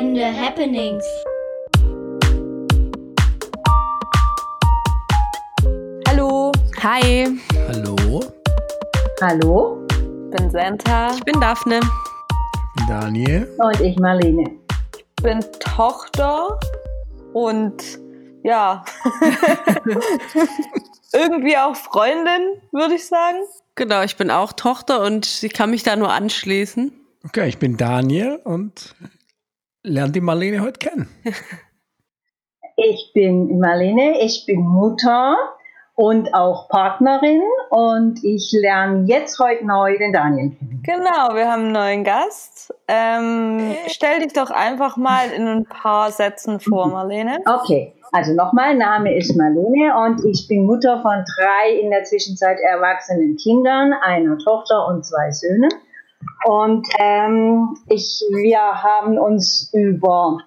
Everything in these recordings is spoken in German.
Entscheidende Happenings. Hallo. Hi. Hallo, Hallo Ich bin Santa. Ich bin Daphne. Daniel. und ich Marlene. Ich bin Tochter und ja, irgendwie auch Freundin, würde ich sagen. Genau, ich bin auch Tochter und ich kann mich da nur anschließen. Okay, ich bin Daniel und lerne die Marlene heute kennen. Ich bin Marlene, ich bin Mutter und auch Partnerin und ich lerne jetzt heute neu den Daniel kennen. Genau, wir haben einen neuen Gast. Ähm, stell dich doch einfach mal in ein paar Sätzen vor, Marlene. Okay, also nochmal, Name ist Marlene und ich bin Mutter von drei in der Zwischenzeit erwachsenen Kindern, einer Tochter und zwei Söhnen. Und ähm, ich, wir haben uns über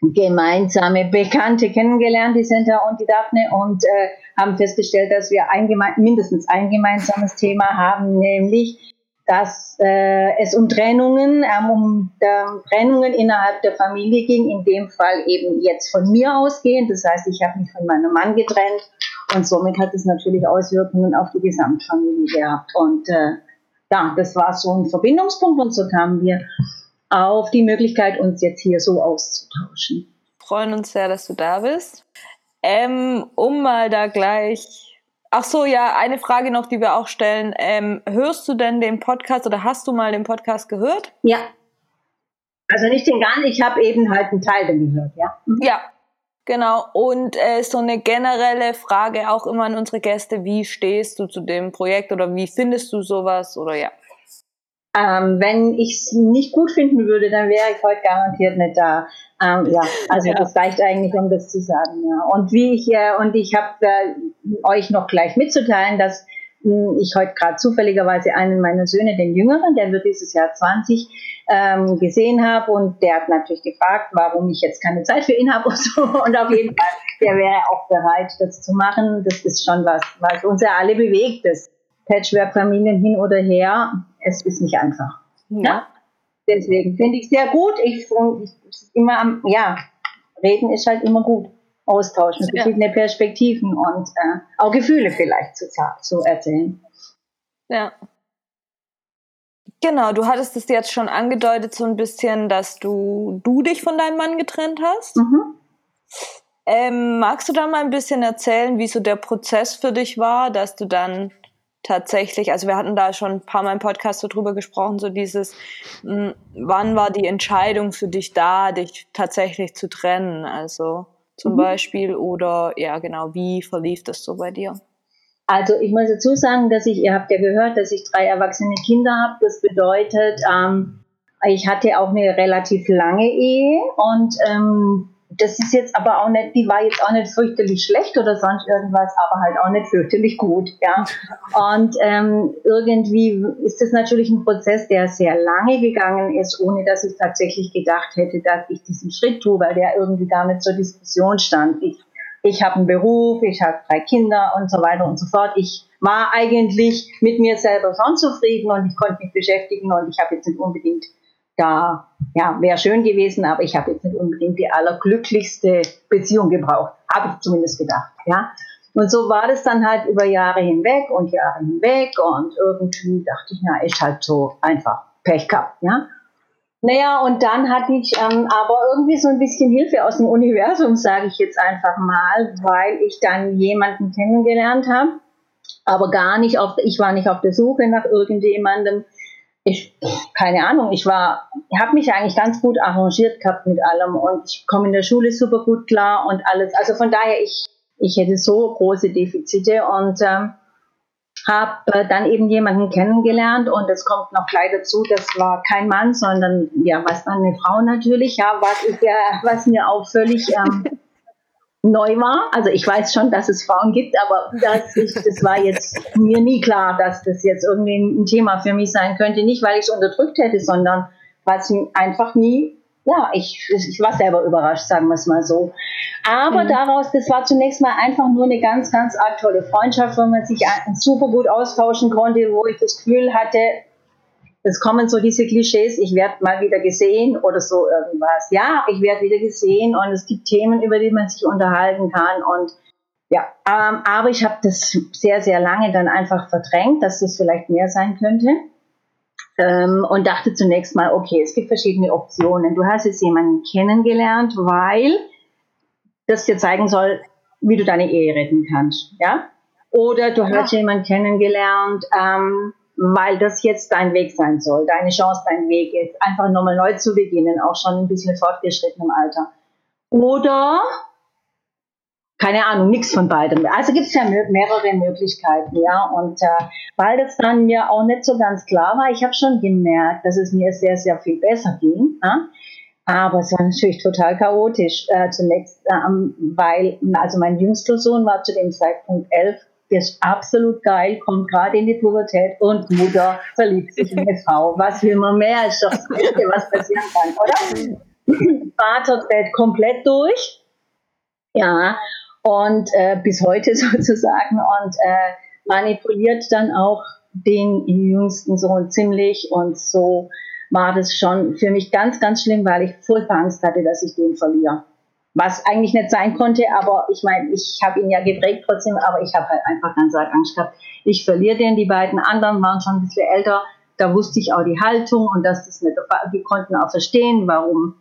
gemeinsame Bekannte kennengelernt, die Senta und die Daphne, und äh, haben festgestellt, dass wir ein mindestens ein gemeinsames Thema haben, nämlich dass äh, es um Trennungen, ähm, um ähm, Trennungen innerhalb der Familie ging, in dem Fall eben jetzt von mir ausgehend. Das heißt, ich habe mich von meinem Mann getrennt und somit hat es natürlich Auswirkungen auf die Gesamtfamilie gehabt. Und äh, ja, das war so ein Verbindungspunkt und so kamen wir auf die Möglichkeit, uns jetzt hier so auszutauschen. Freuen uns sehr, dass du da bist. Ähm, um mal da gleich. Ach so, ja, eine Frage noch, die wir auch stellen. Ähm, hörst du denn den Podcast oder hast du mal den Podcast gehört? Ja. Also nicht den ganzen, ich habe eben halt einen Teil gehört, ja. Ja, genau. Und äh, so eine generelle Frage auch immer an unsere Gäste: Wie stehst du zu dem Projekt oder wie findest du sowas? Oder ja. Ähm, wenn ich es nicht gut finden würde, dann wäre ich heute garantiert nicht da. Ähm, ja, also Ja. das reicht eigentlich, um das zu sagen. Ja. Und wie ich äh, und ich habe äh, euch noch gleich mitzuteilen, dass ich heute gerade zufälligerweise einen meiner Söhne, den Jüngeren, der wird dieses Jahr 20, ähm, gesehen habe und der hat natürlich gefragt, warum ich jetzt keine Zeit für ihn habe und so. Und auf jeden Fall, der wäre auch bereit, das zu machen. Das ist schon was, was uns ja alle bewegt. Das Patchwork-Familien hin oder her, es ist nicht einfach. Ja. Deswegen finde ich sehr gut. Ich, ich immer am, ja, reden ist halt immer gut. Austauschen, Ja. verschiedene Perspektiven und äh, auch Gefühle vielleicht zu, zu erzählen. Ja. Genau, du hattest es jetzt schon angedeutet, so ein bisschen, dass du, du dich von deinem Mann getrennt hast. Mhm. Ähm, magst du da mal ein bisschen erzählen, wie so der Prozess für dich war, dass du dann tatsächlich, also wir hatten da schon ein paar Mal im Podcast so drüber gesprochen, so dieses, mh, wann war die Entscheidung für dich da, dich tatsächlich zu trennen, also zum Mhm. Beispiel, oder ja genau, wie verlief das so bei dir? Also ich muss dazu sagen, dass ich, ihr habt ja gehört, dass ich drei erwachsene Kinder habe. Das bedeutet, ähm, ich hatte auch eine relativ lange Ehe und ähm, das ist jetzt aber auch nicht, die war jetzt auch nicht fürchterlich schlecht oder sonst irgendwas, aber halt auch nicht fürchterlich gut, ja. Und ähm, irgendwie ist das natürlich ein Prozess, der sehr lange gegangen ist, ohne dass ich tatsächlich gedacht hätte, dass ich diesen Schritt tue, weil der irgendwie nicht zur Diskussion stand. Ich ich habe einen Beruf, ich habe drei Kinder und so weiter und so fort. Ich war eigentlich mit mir selber schon zufrieden und ich konnte mich beschäftigen und ich habe jetzt nicht unbedingt da, ja, wäre schön gewesen, aber ich habe jetzt nicht unbedingt die allerglücklichste Beziehung gebraucht, habe ich zumindest gedacht, ja. Und so war das dann halt über Jahre hinweg und Jahre hinweg und irgendwie dachte ich, na, ist halt so einfach Pech gehabt, ja. Naja, und dann hatte ich ähm, aber irgendwie so ein bisschen Hilfe aus dem Universum, sage ich jetzt einfach mal, weil ich dann jemanden kennengelernt habe, aber gar nicht auf, ich war nicht auf der Suche nach irgendjemandem. Ich, keine Ahnung, ich war, habe mich eigentlich ganz gut arrangiert gehabt mit allem und ich komme in der Schule super gut klar und alles. Also von daher, ich, ich hätte so große Defizite und ähm, habe äh, dann eben jemanden kennengelernt und es kommt noch gleich dazu, das war kein Mann, sondern ja, was dann eine Frau natürlich, ja, was ich ja, was mir auch völlig ähm, neu war. Also ich weiß schon, dass es Frauen gibt, aber das, ist, das war jetzt mir nie klar, dass das jetzt irgendwie ein Thema für mich sein könnte. Nicht, weil ich es unterdrückt hätte, sondern weil es einfach nie, ja, ich, ich war selber überrascht, sagen wir es mal so. Aber Mhm. daraus, das war zunächst mal einfach nur eine ganz, ganz arg tolle Freundschaft, wo man sich super gut austauschen konnte, wo ich das Gefühl hatte, es kommen so diese Klischees, ich werde mal wieder gesehen oder so irgendwas. Ja, ich werde wieder gesehen und es gibt Themen, über die man sich unterhalten kann und ja, ähm, aber ich habe das sehr, sehr lange dann einfach verdrängt, dass das vielleicht mehr sein könnte ähm, und dachte zunächst mal, okay, es gibt verschiedene Optionen. Du hast jetzt jemanden kennengelernt, weil das dir zeigen soll, wie du deine Ehe retten kannst, ja? Oder du ja. hast jemanden kennengelernt, ähm, weil das jetzt dein Weg sein soll, deine Chance, dein Weg ist, einfach nochmal neu zu beginnen, auch schon ein bisschen fortgeschrittenem Alter. Oder keine Ahnung, nichts von beidem. Also gibt es ja mehrere Möglichkeiten, ja. Und äh, weil das dann mir auch nicht so ganz klar war, ich habe schon gemerkt, dass es mir sehr, sehr viel besser ging. Ja? Aber es war natürlich total chaotisch äh, zunächst, äh, weil also mein jüngster Sohn war zu dem Zeitpunkt elf, der ist absolut geil, kommt gerade in die Pubertät und Mutter verliebt sich in eine Frau. Was will man mehr? Ist doch das Beste, was passieren kann, oder? Vater dreht komplett durch. Ja, und äh, bis heute sozusagen und äh, manipuliert dann auch den jüngsten Sohn ziemlich und so war das schon für mich ganz, ganz schlimm, weil ich furchtbar Angst hatte, dass ich den verliere. Was eigentlich nicht sein konnte, aber ich meine, ich habe ihn ja geprägt trotzdem, aber ich habe halt einfach ganz arg Angst gehabt. Ich verliere den, die beiden anderen waren schon ein bisschen älter, da wusste ich auch die Haltung und dass das nicht, die konnten auch verstehen, warum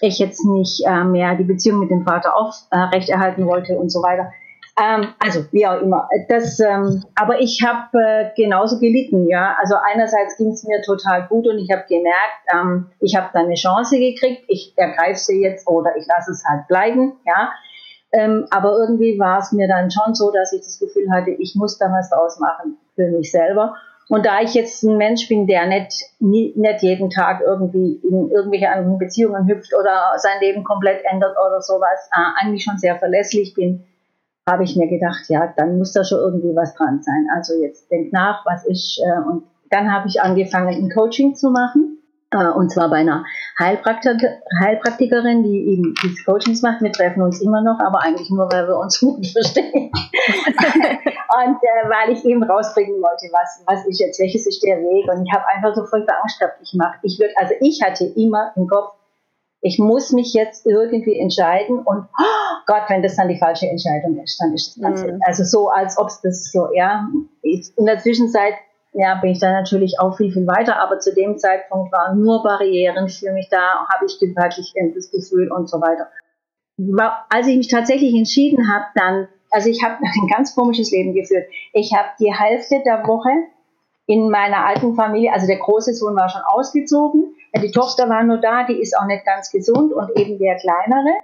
ich jetzt nicht äh, mehr die Beziehung mit dem Vater aufrechterhalten äh, wollte und so weiter. Ähm, also wie auch immer. Das, ähm, aber ich habe äh, genauso gelitten, ja. Also einerseits ging es mir total gut und ich habe gemerkt, ähm, ich habe da eine Chance gekriegt. Ich ergreife sie jetzt oder ich lasse es halt bleiben, ja. Ähm, aber irgendwie war es mir dann schon so, dass ich das Gefühl hatte, ich muss da was draus machen für mich selber. Und da ich jetzt ein Mensch bin, der nicht, nie, nicht jeden Tag irgendwie in irgendwelche anderen Beziehungen hüpft oder sein Leben komplett ändert oder sowas, äh, eigentlich schon sehr verlässlich bin, habe ich mir gedacht, ja, dann muss da schon irgendwie was dran sein. Also jetzt denk nach, was ist. Äh, und dann habe ich angefangen, ein Coaching zu machen. Äh, und zwar bei einer Heilpraktiker, Heilpraktikerin, die eben diese Coachings macht. Wir treffen uns immer noch, aber eigentlich nur, weil wir uns gut verstehen. und äh, weil ich eben rausbringen wollte, was, was ist jetzt, welches ist der Weg. Und ich habe einfach so voll Angst gehabt, ich mache, ich würde, also ich hatte immer im Kopf, ich muss mich jetzt irgendwie entscheiden und oh Gott, wenn das dann die falsche Entscheidung ist, dann ist das Ganze. Mhm. Also so, als ob es das so, ja. In der Zwischenzeit ja, bin ich da natürlich auch viel, viel weiter, aber zu dem Zeitpunkt waren nur Barrieren für mich da, habe ich gewaltig das Gefühl und so weiter. Als ich mich tatsächlich entschieden habe, dann, also ich habe ein ganz komisches Leben geführt. Ich habe die Hälfte der Woche in meiner alten Familie, also der große Sohn war schon ausgezogen, die Tochter war nur da, die ist auch nicht ganz gesund und eben der kleinere.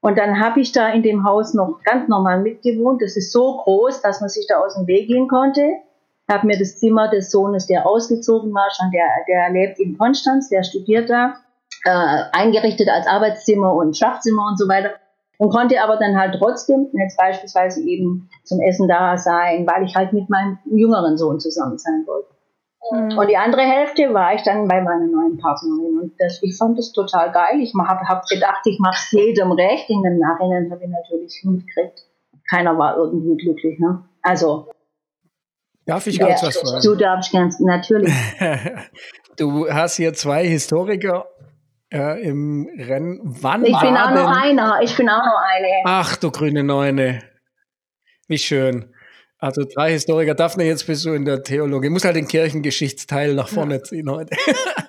Und dann habe ich da in dem Haus noch ganz normal mitgewohnt. Das ist so groß, dass man sich da aus dem Weg gehen konnte habe mir das Zimmer des Sohnes, der ausgezogen war, schon der, der lebt in Konstanz, der studiert da, äh, eingerichtet als Arbeitszimmer und Schlafzimmer und so weiter. Und konnte aber dann halt trotzdem jetzt beispielsweise eben zum Essen da sein, weil ich halt mit meinem jüngeren Sohn zusammen sein wollte. Mhm. Und die andere Hälfte war ich dann bei meiner neuen Partnerin. Und das, ich fand das total geil. Ich habe hab gedacht, ich mache es jedem recht. In dem Nachhinein habe ich natürlich mitgekriegt, keiner war irgendwie glücklich. Ne? Also Darf ich kurz ja, was fragen? Du darfst ganz, natürlich. du hast hier zwei Historiker äh, im Rennen. Wann ich bin auch denn, noch einer. Ich bin auch noch eine. Ach, du grüne Neune. Wie schön. Also drei Historiker. Daphne, jetzt bist du in der Theologie. Ich muss halt den Kirchengeschichtsteil nach vorne ja. ziehen heute.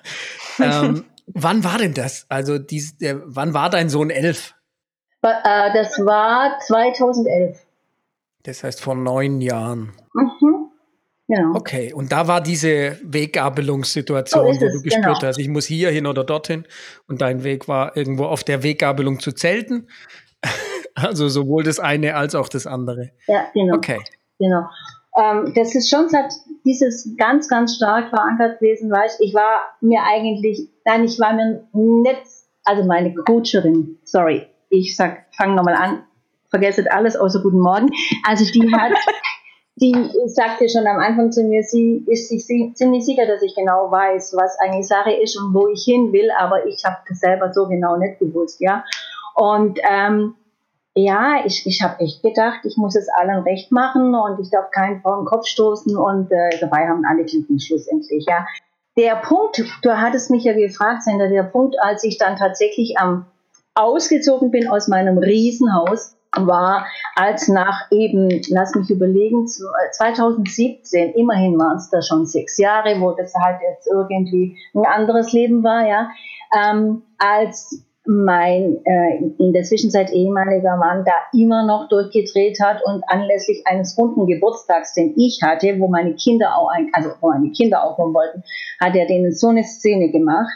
ähm, wann war denn das? Also, dies, der, wann war dein Sohn elf? Äh, das war 2011. Das heißt vor neun Jahren. Mhm. Genau. Okay, und da war diese Weggabelungssituation, so wo du gespürt genau. hast, ich muss hier hin oder dorthin. Und dein Weg war irgendwo auf der Weggabelung zu zelten. also sowohl das eine als auch das andere. Ja, genau. Okay. Genau. Ähm, das ist schon seit dieses ganz, ganz stark verankert gewesen, weil ich war mir eigentlich, nein, ich war mir nicht, also meine Coacherin, sorry, ich sag, fang nochmal an, vergesset alles außer guten Morgen. Also die hat die sagte schon am Anfang zu mir, sie ist sich ziemlich sicher, dass ich genau weiß, was eine Sache ist und wo ich hin will, aber ich habe das selber so genau nicht gewusst, ja. Und ähm, ja, ich, ich habe echt gedacht, ich muss es allen recht machen und ich darf keinen vor den Kopf stoßen und äh, dabei haben alle Klicken schlussendlich, ja. der Punkt, du hattest mich ja gefragt, Sender, der Punkt, als ich dann tatsächlich am ausgezogen bin aus meinem Riesenhaus, war, als nach eben, lass mich überlegen, 2017, immerhin waren es da schon sechs Jahre, wo das halt jetzt irgendwie ein anderes Leben war, ja, ähm, als mein äh, in der Zwischenzeit ehemaliger Mann da immer noch durchgedreht hat und anlässlich eines runden Geburtstags, den ich hatte, wo meine Kinder auch ein, also wo meine Kinder auch kommen wollten, hat er denen so eine Szene gemacht,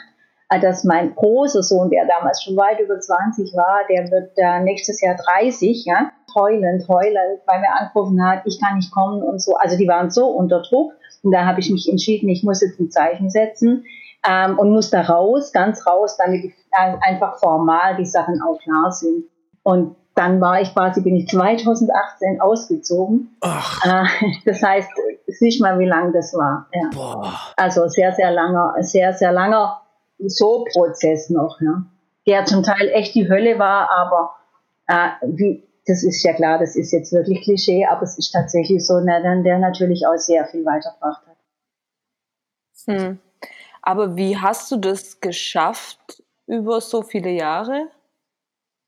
äh, dass mein großer Sohn, der damals schon weit über 20 war, der wird äh, nächstes Jahr 30, ja, heulend, heulend, weil mir angerufen hat, ich kann nicht kommen und so. Also die waren so unter Druck und da habe ich mich entschieden, ich muss jetzt ein Zeichen setzen ähm, und muss da raus, ganz raus, damit ich, einfach formal die Sachen auch klar sind. Und dann war ich quasi, bin ich 2018 ausgezogen. Ach. Äh, das heißt, siehst mal, wie lang das war. Ja. Boah. Also sehr, sehr langer, sehr, sehr langer So-Prozess noch, ja. der zum Teil echt die Hölle war, aber äh, wie, das ist ja klar, das ist jetzt wirklich Klischee, aber es ist tatsächlich so, der, der natürlich auch sehr viel weitergebracht hat. Hm. Aber wie hast du das geschafft über so viele Jahre?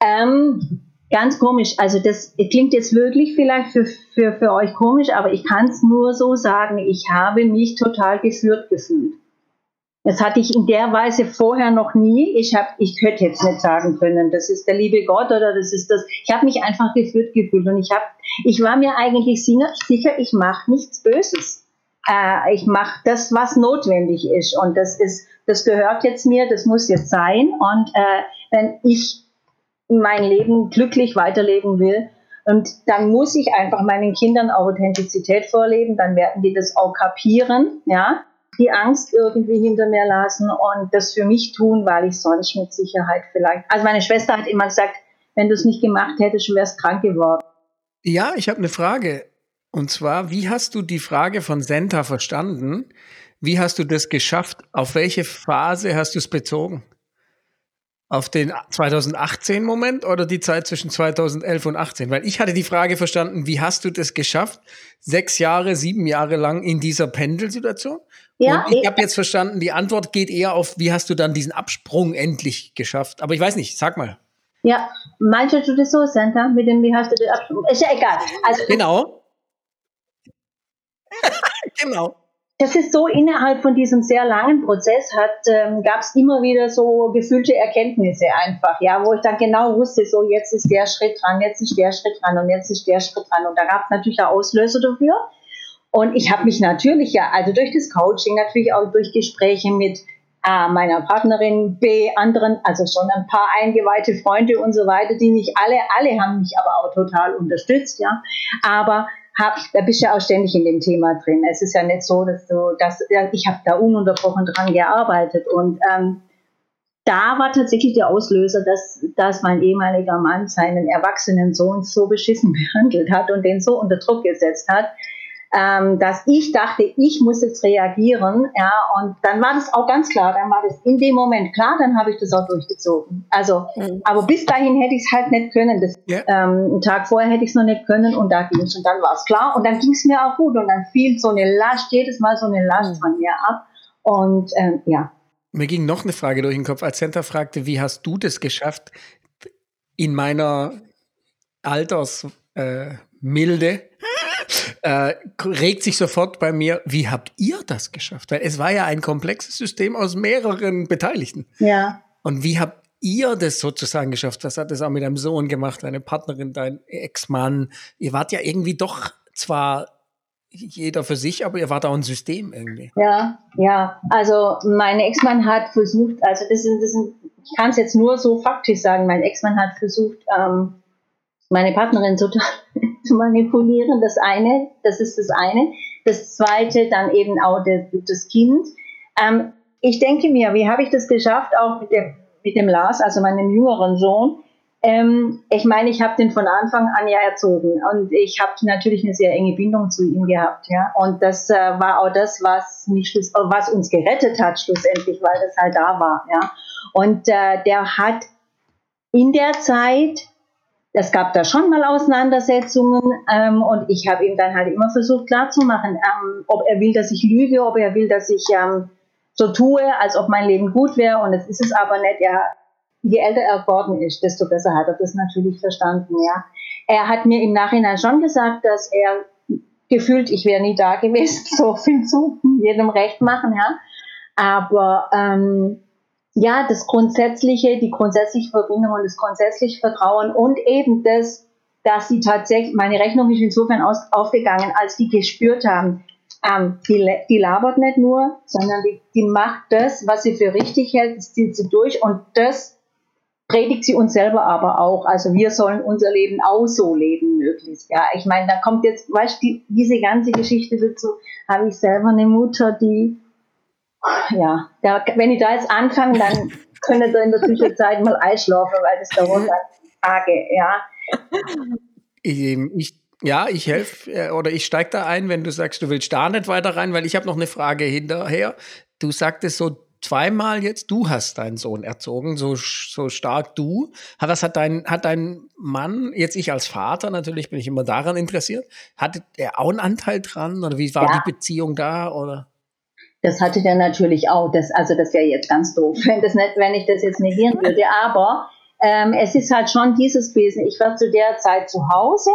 Ähm, ganz komisch. Also das klingt jetzt wirklich vielleicht für, für, für euch komisch, aber ich kann es nur so sagen, ich habe mich total geführt gefühlt. Das hatte ich in der Weise vorher noch nie. Ich, hab, ich hätte jetzt nicht sagen können, das ist der liebe Gott oder das ist das. Ich habe mich einfach geführt gefühlt und ich, hab, ich war mir eigentlich sicher, ich mache nichts Böses äh, ich mache das, was notwendig ist. Und das ist, das gehört jetzt mir, das muss jetzt sein. Und äh, wenn ich mein Leben glücklich weiterleben will, und dann muss ich einfach meinen Kindern Authentizität vorleben, dann werden die das auch kapieren, ja, die Angst irgendwie hinter mir lassen und das für mich tun, weil ich sonst mit Sicherheit vielleicht. Also meine Schwester hat immer gesagt, wenn du es nicht gemacht hättest, wärst krank geworden. Ja, ich habe eine Frage. Und zwar, wie hast du die Frage von Senta verstanden? Wie hast du das geschafft? Auf welche Phase hast du es bezogen? Auf den 2018-Moment oder die Zeit zwischen 2011 und 18? Weil ich hatte die Frage verstanden, wie hast du das geschafft? Sechs Jahre, sieben Jahre lang in dieser Pendelsituation? Ja, und ich habe jetzt verstanden, die Antwort geht eher auf, wie hast du dann diesen Absprung endlich geschafft? Aber ich weiß nicht, sag mal. Ja, meinst du das so, Santa, mit dem, wie hast du den Absprung? Ist ja egal. Also, genau. genau. Das ist so, innerhalb von diesem sehr langen Prozess ähm, gab es immer wieder so gefühlte Erkenntnisse einfach, ja, wo ich dann genau wusste, so jetzt ist der Schritt dran, jetzt ist der Schritt dran und jetzt ist der Schritt dran. Und da gab es natürlich auch Auslöser dafür. Und ich habe mich natürlich ja, also durch das Coaching, natürlich auch durch Gespräche mit A, meiner Partnerin, B, anderen, also schon ein paar eingeweihte Freunde und so weiter, die mich alle, alle haben mich aber auch total unterstützt, ja. Aber hab, da bist du ja auch ständig in dem Thema drin. Es ist ja nicht so, dass du, dass, ich habe da ununterbrochen dran gearbeitet und ähm, da war tatsächlich der Auslöser, dass, dass mein ehemaliger Mann seinen erwachsenen Sohn so beschissen behandelt hat und den so unter Druck gesetzt hat, ähm, dass ich dachte, ich muss jetzt reagieren. Ja, und dann war das auch ganz klar, dann war das in dem Moment klar, dann habe ich das auch durchgezogen. Also, mhm. aber bis dahin hätte ich es halt nicht können. Das, yeah. ähm, einen Tag vorher hätte ich es noch nicht können und da ging es und dann war es klar und dann ging es mir auch gut und dann fiel so eine Last, jedes Mal so eine Last mhm. von mir ab. Und ähm, ja. Mir ging noch eine Frage durch den Kopf, als Center fragte, wie hast du das geschafft, in meiner Altersmilde äh, äh, regt sich sofort bei mir, wie habt ihr das geschafft? Weil es war ja ein komplexes System aus mehreren Beteiligten. Ja. Und wie habt ihr das sozusagen geschafft? Was hat das auch mit deinem Sohn gemacht, deine Partnerin, dein Ex-Mann? Ihr wart ja irgendwie doch zwar jeder für sich, aber ihr wart auch ein System irgendwie. Ja, ja. Also mein Ex-Mann hat versucht, also das ist, das ist ich kann es jetzt nur so faktisch sagen, mein Ex-Mann hat versucht, ähm, meine Partnerin total zu manipulieren. Das eine, das ist das eine. Das zweite, dann eben auch das, das Kind. Ähm, ich denke mir, wie habe ich das geschafft, auch mit dem, mit dem Lars, also meinem jüngeren Sohn? Ähm, ich meine, ich habe den von Anfang an ja erzogen und ich habe natürlich eine sehr enge Bindung zu ihm gehabt, ja. Und das äh, war auch das, was mich was uns gerettet hat schlussendlich, weil das halt da war, ja. Und äh, der hat in der Zeit es gab da schon mal Auseinandersetzungen ähm, und ich habe ihm dann halt immer versucht klarzumachen, ähm, ob er will, dass ich lüge, ob er will, dass ich ähm, so tue, als ob mein Leben gut wäre und es ist es aber nicht. Ja, je älter er geworden ist, desto besser hat er das natürlich verstanden, ja. Er hat mir im Nachhinein schon gesagt, dass er gefühlt, ich wäre nie da gewesen, so viel zu jedem Recht machen, ja. Aber ähm, ja, das grundsätzliche, die grundsätzliche Verbindung und das grundsätzliche Vertrauen und eben das, dass sie tatsächlich, meine Rechnung ist insofern aus, aufgegangen, als die gespürt haben, ähm, die, die labert nicht nur, sondern die, die macht das, was sie für richtig hält, das zieht sie durch und das predigt sie uns selber aber auch. Also wir sollen unser Leben auch so leben, möglichst. Ja, ich meine, da kommt jetzt, weißt du, die, diese ganze Geschichte dazu, habe ich selber eine Mutter, die, ja, da, wenn ich da jetzt anfange, dann könnte ihr in der Zwischenzeit mal einschlafen, weil das dauert Tage, ja. Ich, ich ja, ich helfe äh, oder ich steige da ein, wenn du sagst, du willst da nicht weiter rein, weil ich habe noch eine Frage hinterher. Du sagtest so zweimal jetzt, du hast deinen Sohn erzogen, so, so stark du. Was hat dein, hat dein Mann, jetzt ich als Vater natürlich, bin ich immer daran interessiert, hatte er auch einen Anteil dran oder wie war ja. die Beziehung da oder? Das hatte der natürlich auch. Das, also das wäre jetzt ganz doof, wenn, das nicht, wenn ich das jetzt negieren würde. Aber ähm, es ist halt schon dieses Wesen. Ich war zu der Zeit zu Hause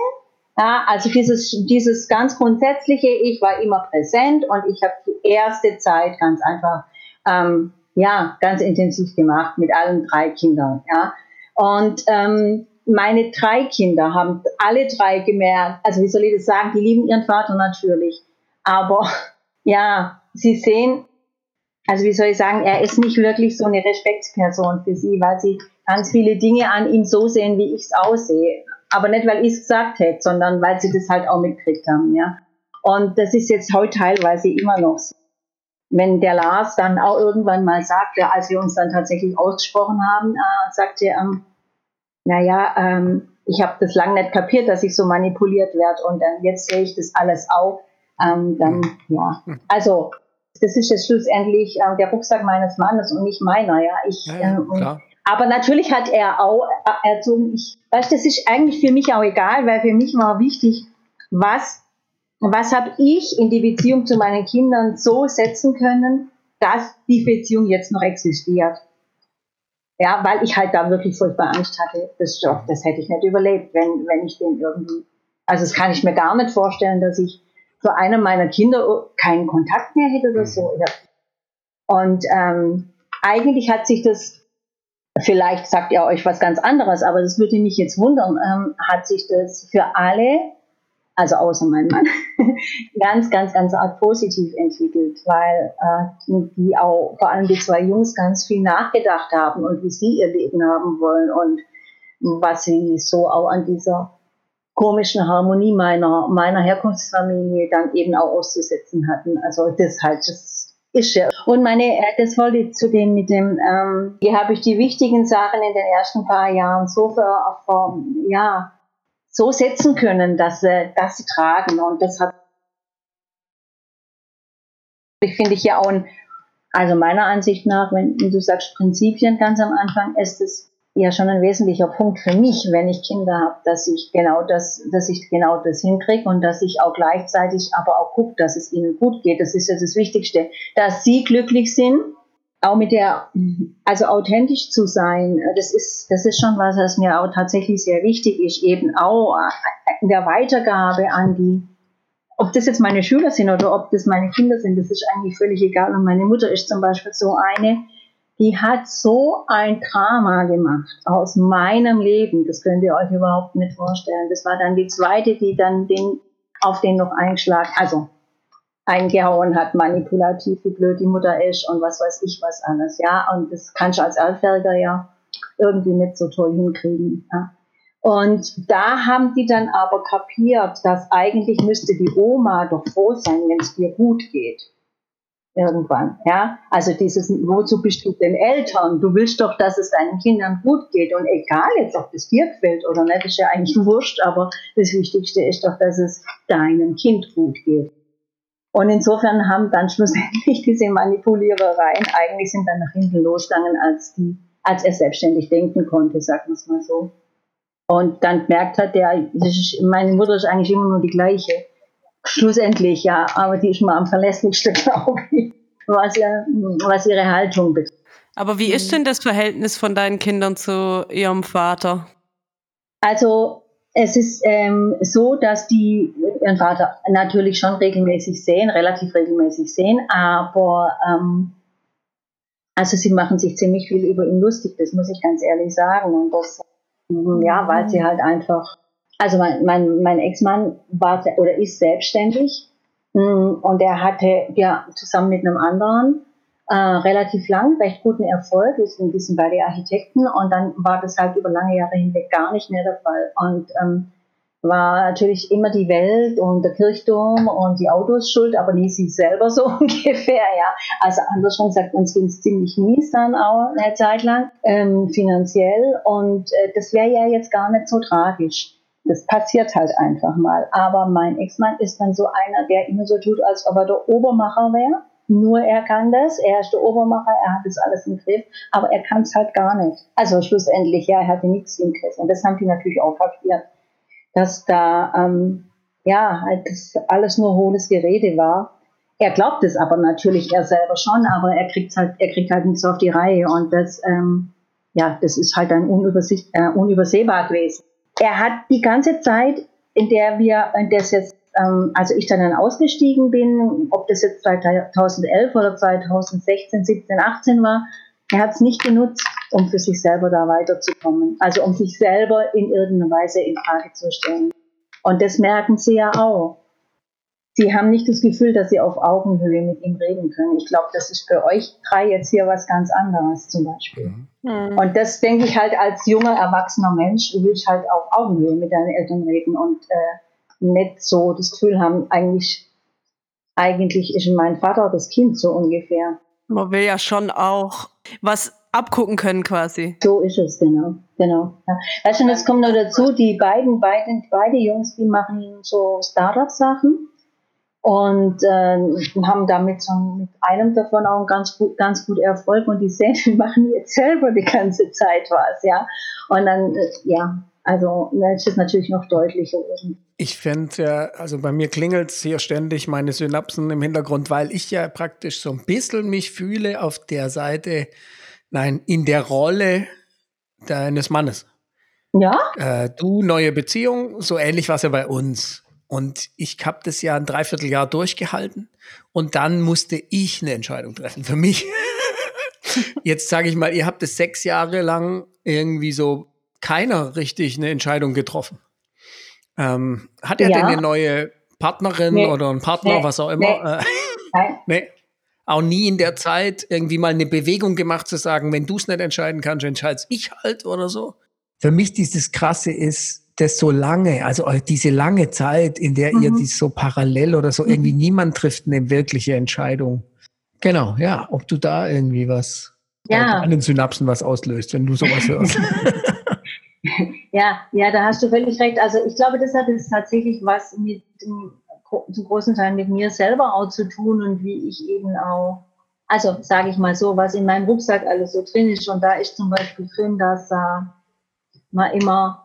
ja, also dieses, dieses ganz grundsätzliche, ich war immer präsent und ich habe die erste Zeit ganz einfach, ähm, ja, ganz intensiv gemacht mit allen drei Kindern. Ja. Und ähm, meine drei Kinder haben alle drei gemerkt, also wie soll ich das sagen, die lieben ihren Vater natürlich, aber ja, sie sehen, also wie soll ich sagen, er ist nicht wirklich so eine Respektsperson für sie, weil sie ganz viele Dinge an ihm so sehen, wie ich es aussehe aber nicht, weil ich es gesagt hätte, sondern weil sie das halt auch mitgekriegt haben, ja. Und das ist jetzt heute teilweise immer noch so. Wenn der Lars dann auch irgendwann mal sagte, als wir uns dann tatsächlich ausgesprochen haben, äh, sagte er, ähm, naja, ähm, ich habe das lange nicht kapiert, dass ich so manipuliert werde und dann jetzt sehe ich das alles auch. Ähm, dann, ja, also das ist jetzt schlussendlich äh, der Rucksack meines Mannes und nicht meiner, ja. Ich, ja, ja, ähm, aber natürlich hat er auch erzogen, ich, weißt, das ist eigentlich für mich auch egal, weil für mich war wichtig, was, was habe ich in die Beziehung zu meinen Kindern so setzen können, dass die Beziehung jetzt noch existiert. Ja, weil ich halt da wirklich furchtbar Angst hatte. Das, das hätte ich nicht überlebt, wenn, wenn ich den irgendwie, also das kann ich mir gar nicht vorstellen, dass ich zu einem meiner Kinder keinen Kontakt mehr hätte oder so. Und ähm, eigentlich hat sich das Vielleicht sagt er euch was ganz anderes, aber das würde mich jetzt wundern. Ähm, hat sich das für alle, also außer mein Mann, ganz, ganz, ganz arg positiv entwickelt, weil äh, die auch, vor allem die zwei Jungs, ganz viel nachgedacht haben und wie sie ihr Leben haben wollen und was sie so auch an dieser komischen Harmonie meiner, meiner Herkunftsfamilie dann eben auch auszusetzen hatten. Also das halt, das ist ja. Und meine, äh, das wollte ich zu dem mit dem, ähm, hier habe ich die wichtigen Sachen in den ersten paar Jahren so für, für ja, so setzen können, dass sie, dass sie tragen. Und das hat, ich finde ich ja auch, ein, also meiner Ansicht nach, wenn du sagst Prinzipien ganz am Anfang, ist es ja schon ein wesentlicher Punkt für mich, wenn ich Kinder habe, dass ich genau das, dass ich genau das hinkriege und dass ich auch gleichzeitig aber auch gucke, dass es ihnen gut geht. Das ist ja das Wichtigste, dass sie glücklich sind, auch mit der, also authentisch zu sein. Das ist, das ist schon was, was mir auch tatsächlich sehr wichtig ist, eben auch in der Weitergabe an die, ob das jetzt meine Schüler sind oder ob das meine Kinder sind, das ist eigentlich völlig egal. Und meine Mutter ist zum Beispiel so eine, die hat so ein Drama gemacht aus meinem Leben. Das könnt ihr euch überhaupt nicht vorstellen. Das war dann die zweite, die dann den, auf den noch einschlag, also eingehauen hat, manipulativ, wie blöd die Mutter ist und was weiß ich was alles. Ja, und das kannst du als Elfjähriger ja irgendwie nicht so toll hinkriegen. Ja. Und da haben die dann aber kapiert, dass eigentlich müsste die Oma doch froh sein, wenn es dir gut geht irgendwann. Ja, also dieses, wozu bist du denn Eltern? Du willst doch, dass es deinen Kindern gut geht und egal jetzt, ob das dir gefällt oder nicht, ist ja eigentlich wurscht, aber das Wichtigste ist doch, dass es deinem Kind gut geht. Und insofern haben dann schlussendlich diese Manipulierereien eigentlich sind dann nach hinten losgegangen, als die, als er selbstständig denken konnte, sagen wir es mal so. Und dann gemerkt hat, der, meine Mutter ist eigentlich immer nur die gleiche Schlussendlich, ja, aber die ist mal am verlässlichsten, glaube ich. was, ihr, was ihre Haltung betrifft. Aber wie ist denn das Verhältnis von deinen Kindern zu ihrem Vater? Also es ist ähm, so, dass die ihren Vater natürlich schon regelmäßig sehen, relativ regelmäßig sehen, aber ähm, also sie machen sich ziemlich viel über ihn lustig, das muss ich ganz ehrlich sagen. Und das, ja, weil sie halt einfach, also mein, mein, mein Ex-Mann war oder ist selbstständig mm, und er hatte ja zusammen mit einem anderen äh, relativ lang recht guten Erfolg. Wir sind ein bisschen bei den Architekten und dann war das halt über lange Jahre hinweg gar nicht mehr der Fall. Und ähm, war natürlich immer die Welt und der Kirchturm und die Autos schuld, aber nie sie selber so ungefähr, ja. Also andersrum sagt, uns ging es ziemlich mies dann auch eine Zeit lang, ähm, finanziell und äh, das wäre ja jetzt gar nicht so tragisch. Das passiert halt einfach mal. Aber mein Ex-Mann ist dann so einer, der immer so tut, als ob er der Obermacher wäre nur er kann das, er ist der Obermacher, er hat das alles im Griff, aber er kann es halt gar nicht. Also schlussendlich, ja, er hatte nichts im Griff. Und das haben die natürlich auch kapiert, dass da, ähm, ja, halt das alles nur hohles Gerede war. Er glaubt es aber natürlich er selber schon, aber er kriegt halt, er kriegt halt nichts auf die Reihe und das, ähm, ja, das ist halt ein unübersicht, äh, unübersehbar gewesen. Er hat die ganze Zeit, in der wir, in der jetzt ähm, also ich dann, ausgestiegen bin, ob das jetzt 2011 oder 2016, 17, 18 war, er hat es nicht genutzt, um für sich selber da weiterzukommen. Also um sich selber in irgendeiner Weise in Frage zu stellen. Und das merken sie ja auch. Sie haben nicht das Gefühl, dass sie auf Augenhöhe mit ihm reden können. Ich glaube, das ist für euch drei jetzt hier was ganz anderes zum Beispiel. Mhm. Und das denke ich halt als junger, erwachsener Mensch, du willst halt auf Augenhöhe mit deinen Eltern reden und äh, nicht so das Gefühl haben, eigentlich, eigentlich ist mein Vater das Kind so ungefähr. Man will ja schon auch was abgucken können quasi. So ist es, genau. genau. Ja. Weißt du, jetzt kommt noch dazu, die beiden, beiden, beide Jungs, die machen so Startup-Sachen und äh, haben damit so mit einem davon auch ganz gut, ganz gut Erfolg und die sehen, die machen jetzt selber die ganze Zeit was, ja. Und dann, äh, ja, also dann ist es natürlich noch deutlicher. Ich finde, ja, also bei mir klingelt es hier ständig meine Synapsen im Hintergrund, weil ich ja praktisch so ein bisschen mich fühle auf der Seite, nein, in der Rolle deines Mannes. Ja. Äh, du, neue Beziehung, so ähnlich war es ja bei uns. Und ich habe das ja ein Dreivierteljahr durchgehalten und dann musste ich eine Entscheidung treffen für mich. Jetzt sage ich mal, ihr habt es sechs Jahre lang irgendwie so keiner richtig eine Entscheidung getroffen. Ähm, hat er ja. denn eine neue Partnerin nee. oder einen Partner, nee. was auch immer? Nee. Äh, nee. Auch nie in der Zeit irgendwie mal eine Bewegung gemacht zu sagen, wenn du es nicht entscheiden kannst, entscheid's ich halt oder so. Für mich dieses Krasse ist, das so lange, also diese lange Zeit, in der mhm. ihr dies so parallel oder so irgendwie mhm. niemand trifft eine wirkliche Entscheidung. Genau, ja, ob du da irgendwie was ja. an den Synapsen was auslöst, wenn du sowas hörst. ja, ja, da hast du völlig recht. Also ich glaube, das hat jetzt tatsächlich was mit zum großen Teil mit mir selber auch zu tun und wie ich eben auch, also sage ich mal so, was in meinem Rucksack alles so drin ist. Und da ist zum Beispiel drin, dass äh, man immer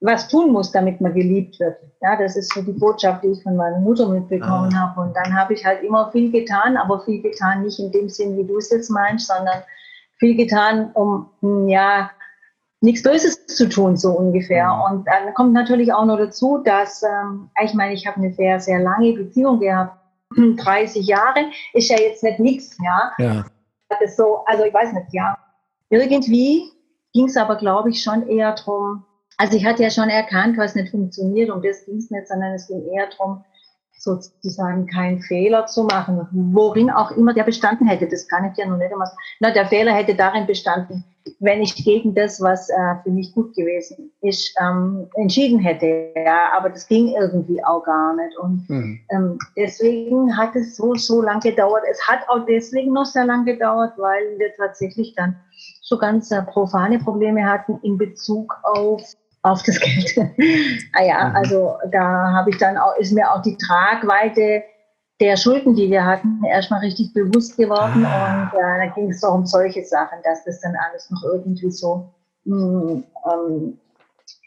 was tun muss, damit man geliebt wird. Ja, das ist so die Botschaft, die ich von meiner Mutter mitbekommen ah. habe. Und dann habe ich halt immer viel getan, aber viel getan nicht in dem Sinn, wie du es jetzt meinst, sondern viel getan, um ja nichts Böses zu tun, so ungefähr. Mhm. Und dann kommt natürlich auch noch dazu, dass, ähm, ich meine, ich habe eine sehr, sehr lange Beziehung gehabt. 30 Jahre ist ja jetzt nicht nichts, ja. ja. Das so, also ich weiß nicht, ja. Irgendwie ging es aber, glaube ich, schon eher darum, also ich hatte ja schon erkannt, was nicht funktioniert, und das ging es nicht, sondern es ging eher darum, sozusagen keinen Fehler zu machen, worin auch immer der bestanden hätte. Das kann ich ja noch nicht einmal. Na, der Fehler hätte darin bestanden, wenn ich gegen das, was äh, für mich gut gewesen ist, ähm, entschieden hätte. Ja, aber das ging irgendwie auch gar nicht. Und mhm. ähm, deswegen hat es so, so lange gedauert. Es hat auch deswegen noch sehr lange gedauert, weil wir tatsächlich dann so ganz äh, profane Probleme hatten in Bezug auf auf das Geld. ah ja, mhm. also da habe ich dann auch, ist mir auch die Tragweite der Schulden, die wir hatten, erstmal richtig bewusst geworden. Ah. Und äh, da ging es doch um solche Sachen, dass das dann alles noch irgendwie so mh, hm, ähm,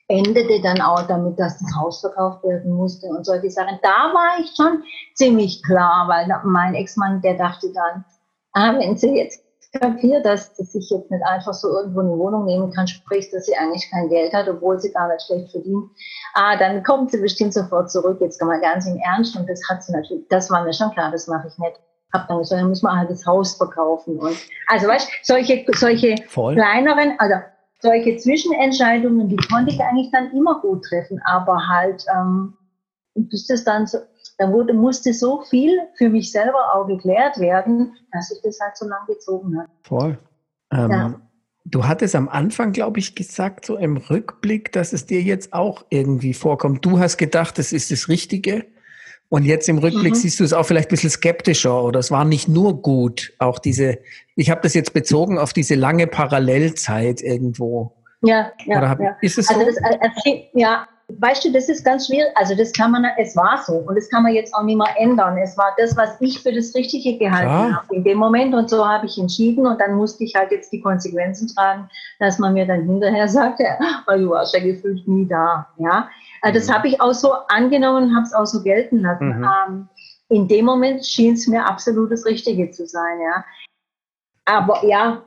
endete dann auch damit, dass das Haus verkauft werden musste und solche Sachen. Da war ich schon ziemlich klar, weil mein Ex-Mann, der dachte dann, ah, wenn sie jetzt kapiert, dass, dass ich jetzt nicht einfach so irgendwo eine Wohnung nehmen kann, sprich, dass sie eigentlich kein Geld hat, obwohl sie gar nicht schlecht verdient, ah, dann kommt sie bestimmt sofort zurück, jetzt kann man ganz im Ernst und das hat sie natürlich, das war mir schon klar, das mache ich nicht. Hab dann gesagt, dann muss man halt das Haus verkaufen und, also weißt, solche, solche Voll. kleineren, also solche Zwischenentscheidungen, die konnte ich eigentlich dann immer gut treffen, aber halt, ähm, bis das dann so, da wurde, musste so viel für mich selber auch geklärt werden, dass ich das halt so lang gezogen habe. Voll. Ähm, ja. Du hattest am Anfang, glaube ich, gesagt, so im Rückblick, dass es dir jetzt auch irgendwie vorkommt. Du hast gedacht, das ist das Richtige. Und jetzt im Rückblick mhm. siehst du es auch vielleicht ein bisschen skeptischer oder es war nicht nur gut, auch diese, ich habe das jetzt bezogen auf diese lange Parallelzeit irgendwo. Ja, ja, hab, ja. Ist es also so? Das, äh, ja, weißt du, das ist ganz schwierig. Also das kann man, es war so und das kann man jetzt auch nicht mehr ändern. Es war das, was ich für das Richtige gehalten Klar. habe in dem Moment und so habe ich entschieden und dann musste ich halt jetzt die Konsequenzen tragen, dass man mir dann hinterher sagte, oh, du warst ja gefühlt nie da. Ja, also das mhm. habe ich auch so angenommen und habe es auch so gelten lassen. Mhm. Ähm, in dem Moment schien es mir absolut das Richtige zu sein. Ja, aber ja,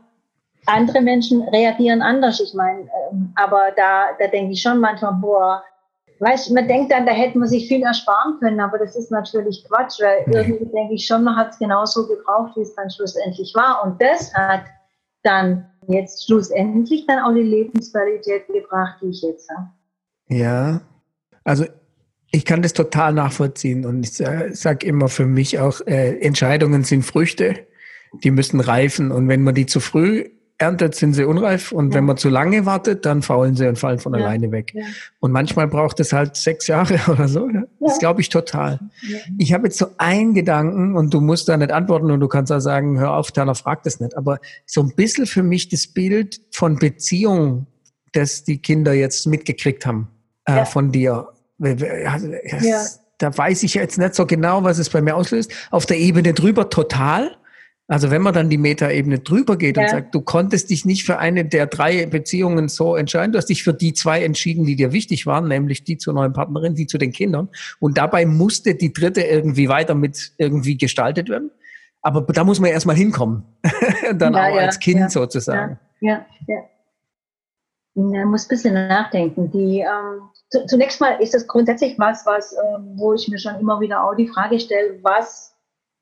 andere Menschen reagieren anders. Ich meine, ähm, aber da, da denke ich schon manchmal, boah, weißt man denkt dann, da hätte man sich viel ersparen können, aber das ist natürlich Quatsch, weil irgendwie denke ich schon, man hat es genauso gebraucht, wie es dann schlussendlich war. Und das hat dann jetzt schlussendlich dann auch die Lebensqualität gebracht, die ich jetzt habe. Ja, also ich kann das total nachvollziehen und ich sage immer für mich auch, äh, Entscheidungen sind Früchte, die müssen reifen und wenn man die zu früh erntet, sind sie unreif und ja. wenn man zu lange wartet, dann faulen sie und fallen von ja. alleine weg. Ja. Und manchmal braucht es halt sechs Jahre oder so. Das glaube ich total. Ich habe jetzt so einen Gedanken und du musst da nicht antworten und du kannst auch sagen, hör auf, Tana, frag das nicht. Aber so ein bisschen für mich das Bild von Beziehung, das die Kinder jetzt mitgekriegt haben äh, von dir. Da weiß ich jetzt nicht so genau, was es bei mir auslöst. Auf der Ebene drüber total. Also wenn man dann die Metaebene drüber geht ja. und sagt, du konntest dich nicht für eine der drei Beziehungen so entscheiden, du hast dich für die zwei entschieden, die dir wichtig waren, nämlich die zur neuen Partnerin, die zu den Kindern. Und dabei musste die dritte irgendwie weiter mit irgendwie gestaltet werden. Aber da muss man erstmal hinkommen. dann ja, auch ja, als Kind sozusagen. Ja, ja. Man muss ein bisschen nachdenken. Die, ähm, zu, zunächst mal ist das grundsätzlich was, was, ähm, wo ich mir schon immer wieder auch die Frage stelle, was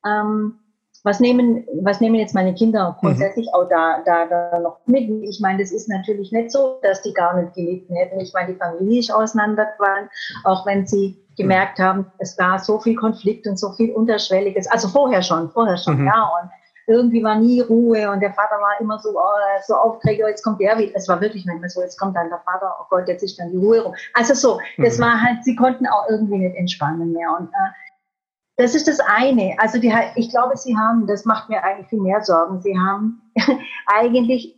ähm, was nehmen, was nehmen jetzt meine Kinder grundsätzlich mhm. auch da, da, da noch mit? Ich meine, das ist natürlich nicht so, dass die gar nicht gelitten hätten. Ich meine, die Familie ist auseinandergefallen, auch wenn sie gemerkt haben, es war so viel Konflikt und so viel Unterschwelliges. Also vorher schon, vorher schon, mhm. ja. Und irgendwie war nie Ruhe und der Vater war immer so, oh, so aufgeregt, oh, jetzt kommt der wieder. Es war wirklich manchmal so, jetzt kommt dann der Vater, oh Gott, jetzt ist dann die Ruhe rum. Also so, das mhm. war halt, sie konnten auch irgendwie nicht entspannen mehr. Und äh, das ist das eine. Also die, ich glaube, sie haben, das macht mir eigentlich viel mehr Sorgen, sie haben eigentlich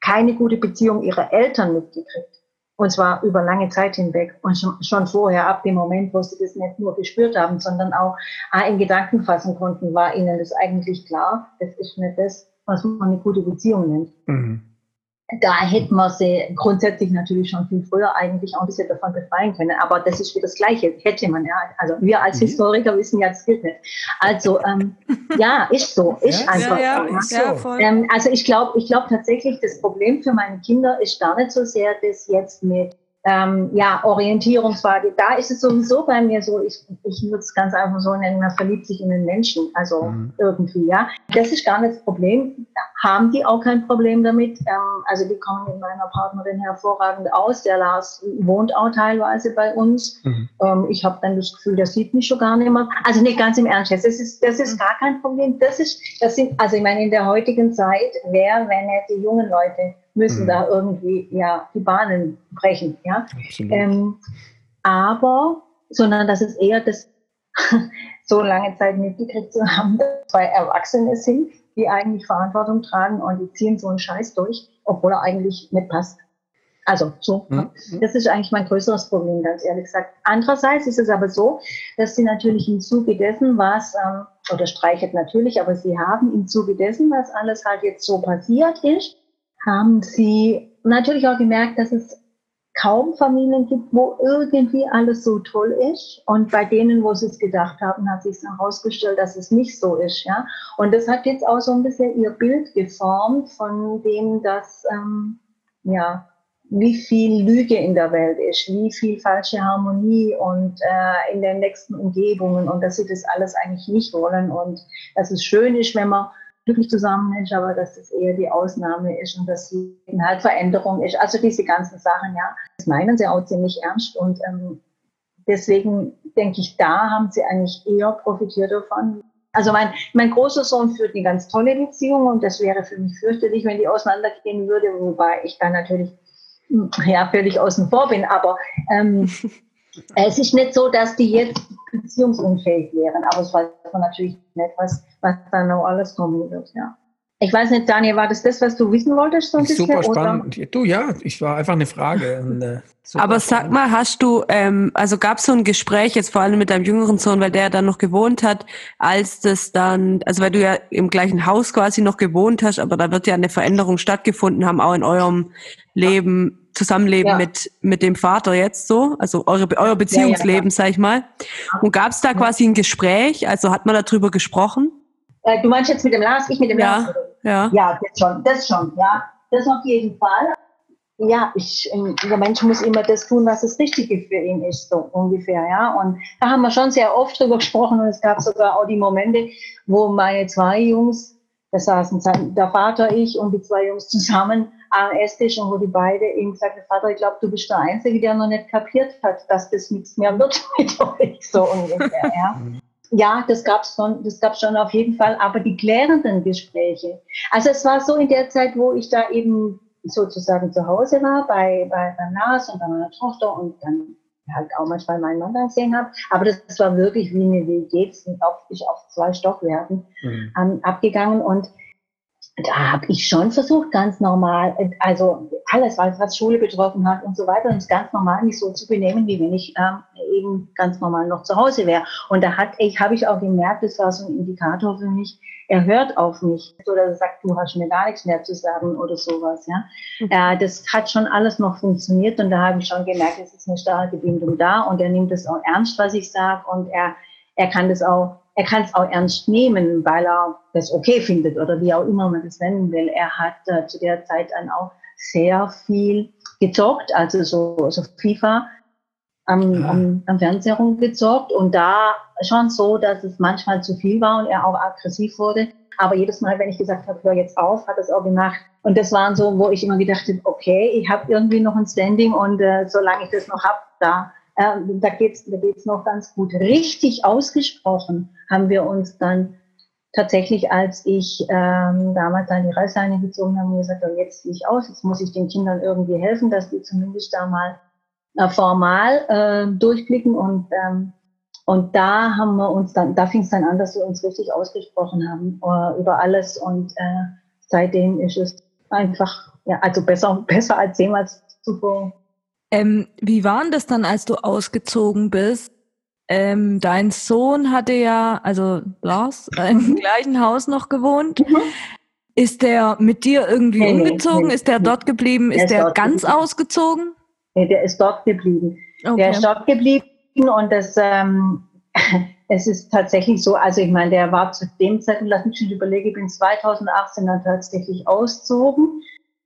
keine gute Beziehung ihrer Eltern mitgekriegt. Und zwar über lange Zeit hinweg. Und schon, vorher, ab dem Moment, wo sie das nicht nur gespürt haben, sondern auch in Gedanken fassen konnten, war ihnen das eigentlich klar. Das ist nicht das, was man eine gute Beziehung nennt. Mhm da hätten wir sie grundsätzlich natürlich schon viel früher eigentlich auch ein bisschen davon befreien können. Aber das ist wieder das Gleiche, hätte man ja. Also wir als mhm. Historiker wissen ja, das gilt nicht. Also ähm, ja, ist so, ist ja, einfach ja, ja, so. Ja, so. Ähm, also ich glaube, ich glaube tatsächlich, das Problem für meine Kinder ist gar nicht so sehr, das jetzt mit ähm, ja, Orientierungsfrage. Da ist es sowieso bei mir so, ich, ich würde es ganz einfach so nennen, man verliebt sich in den Menschen, also mhm. irgendwie, ja. Das ist gar nicht das Problem. Haben die auch kein Problem damit. Ähm, also die kommen mit meiner Partnerin hervorragend aus. Der Lars wohnt auch teilweise bei uns. Mhm. Ähm, ich habe dann das Gefühl, der sieht mich schon gar nicht mehr. Also nicht ganz im Ernst, das ist, das ist mhm. gar kein Problem. Das ist, das sind, also ich meine, in der heutigen Zeit, wer, wenn nicht die jungen Leute, müssen mhm. da irgendwie ja die Bahnen brechen, ja. Ähm, aber, sondern das ist eher das so lange Zeit mitgekriegt zu haben, dass zwei Erwachsene sind, die eigentlich Verantwortung tragen und die ziehen so einen Scheiß durch, obwohl er eigentlich nicht passt. Also so, mhm. das ist eigentlich mein größeres Problem, ganz ehrlich gesagt. Andererseits ist es aber so, dass sie natürlich im Zuge dessen, was, ähm, oder streichet natürlich, aber sie haben im Zuge dessen, was alles halt jetzt so passiert ist, haben sie natürlich auch gemerkt, dass es kaum Familien gibt, wo irgendwie alles so toll ist. Und bei denen, wo sie es gedacht haben, hat sich herausgestellt, dass es nicht so ist. Ja? Und das hat jetzt auch so ein bisschen ihr Bild geformt von dem, dass, ähm, ja, wie viel Lüge in der Welt ist, wie viel falsche Harmonie und äh, in den nächsten Umgebungen und dass sie das alles eigentlich nicht wollen und dass es schön ist, wenn man glücklich zusammen ist, aber dass das eher die Ausnahme ist und dass halt Veränderung ist. Also diese ganzen Sachen, ja, das meinen sie auch ziemlich ernst und ähm, deswegen denke ich, da haben sie eigentlich eher profitiert davon. Also mein, mein großer Sohn führt eine ganz tolle Beziehung und das wäre für mich fürchterlich, wenn die auseinandergehen würde, wobei ich da natürlich hm, ja völlig außen vor bin. Aber ähm, es ist nicht so, dass die jetzt beziehungsunfähig wären, aber es weiß man natürlich nicht, was was da noch alles kommen wird, ja. Ich weiß nicht, Daniel, war das das, was du wissen wolltest? So ein Super bisschen, spannend. Oder? Du, ja, ich war einfach eine Frage. Und, äh, Aber sag mal, hast du, ähm, also gab es so ein Gespräch jetzt vor allem mit deinem jüngeren Sohn, weil der dann noch gewohnt hat, als das dann, also weil du ja im gleichen Haus quasi noch gewohnt hast, aber da wird ja eine Veränderung stattgefunden haben, auch in eurem Leben, Zusammenleben ja. mit, mit dem Vater jetzt so, also eure, euer Beziehungsleben, ja, ja, sag ich mal. Und gab es da quasi ein Gespräch, also hat man darüber gesprochen? Äh, du meinst jetzt mit dem Lars, ich mit dem ja, Lars? Ja, ja, das schon, das schon, ja. Das auf jeden Fall. Ja, ich, ähm, der Mensch muss immer das tun, was das Richtige für ihn ist, so ungefähr, ja. Und da haben wir schon sehr oft drüber gesprochen und es gab sogar auch die Momente, wo meine zwei Jungs, da saßen der Vater, ich und die zwei Jungs zusammen am Esstisch und wo die beide ihm gesagt haben, Vater, ich glaube, du bist der Einzige, der noch nicht kapiert hat, dass das nichts mehr wird mit euch, so ungefähr, ja. Ja, das gab's schon, das gab's schon auf jeden Fall, aber die klärenden Gespräche. Also es war so in der Zeit, wo ich da eben sozusagen zu Hause war, bei, bei, beim Lars und bei meiner Tochter und dann halt auch manchmal meinen Mann gesehen habe. Aber das, das war wirklich wie eine WG, auf, ich auf zwei Stockwerken mhm. ähm, abgegangen und da habe ich schon versucht, ganz normal, also alles, was Schule betroffen hat und so weiter, uns ganz normal nicht so zu benehmen, wie wenn ich ähm, eben ganz normal noch zu Hause wäre. Und da hat ich, habe ich auch gemerkt, das war so ein Indikator für mich, er hört auf mich. Oder er sagt, du hast mir gar nichts mehr zu sagen oder sowas. Ja, mhm. äh, Das hat schon alles noch funktioniert und da habe ich schon gemerkt, es ist eine starke Bindung da und er nimmt es auch ernst, was ich sage und er, er kann das auch er kann es auch ernst nehmen, weil er das okay findet oder wie auch immer man das nennen will. Er hat äh, zu der Zeit dann auch sehr viel gezockt, also so, so FIFA am, ja. am, am Fernseher rumgezockt und da schon so, dass es manchmal zu viel war und er auch aggressiv wurde. Aber jedes Mal, wenn ich gesagt habe, hör jetzt auf, hat er es auch gemacht. Und das waren so, wo ich immer gedacht habe, okay, ich habe irgendwie noch ein Standing und äh, solange ich das noch habe, da ähm, da geht's da geht's noch ganz gut. Richtig ausgesprochen haben wir uns dann tatsächlich, als ich ähm, damals an die Reißleine gezogen habe, gesagt, oh, jetzt ziehe ich aus, jetzt muss ich den Kindern irgendwie helfen, dass die zumindest da mal äh, formal äh, durchblicken und ähm, und da haben wir uns dann, da fing es dann an, dass wir uns richtig ausgesprochen haben uh, über alles und äh, seitdem ist es einfach, ja, also besser, besser als jemals zuvor. Ähm, wie war denn das dann, als du ausgezogen bist? Ähm, dein Sohn hatte ja, also Lars, im gleichen Haus noch gewohnt. Mhm. Ist der mit dir irgendwie nee, umgezogen? Nee, nee, ist der dort geblieben? Ist der, der ganz geblieben. ausgezogen? Nee, der ist dort geblieben. Okay. Der ist dort geblieben und das, ähm, es ist tatsächlich so, also ich meine, der war zu dem Zeitpunkt, lass mich schon überlegen, ich bin 2018 dann tatsächlich ausgezogen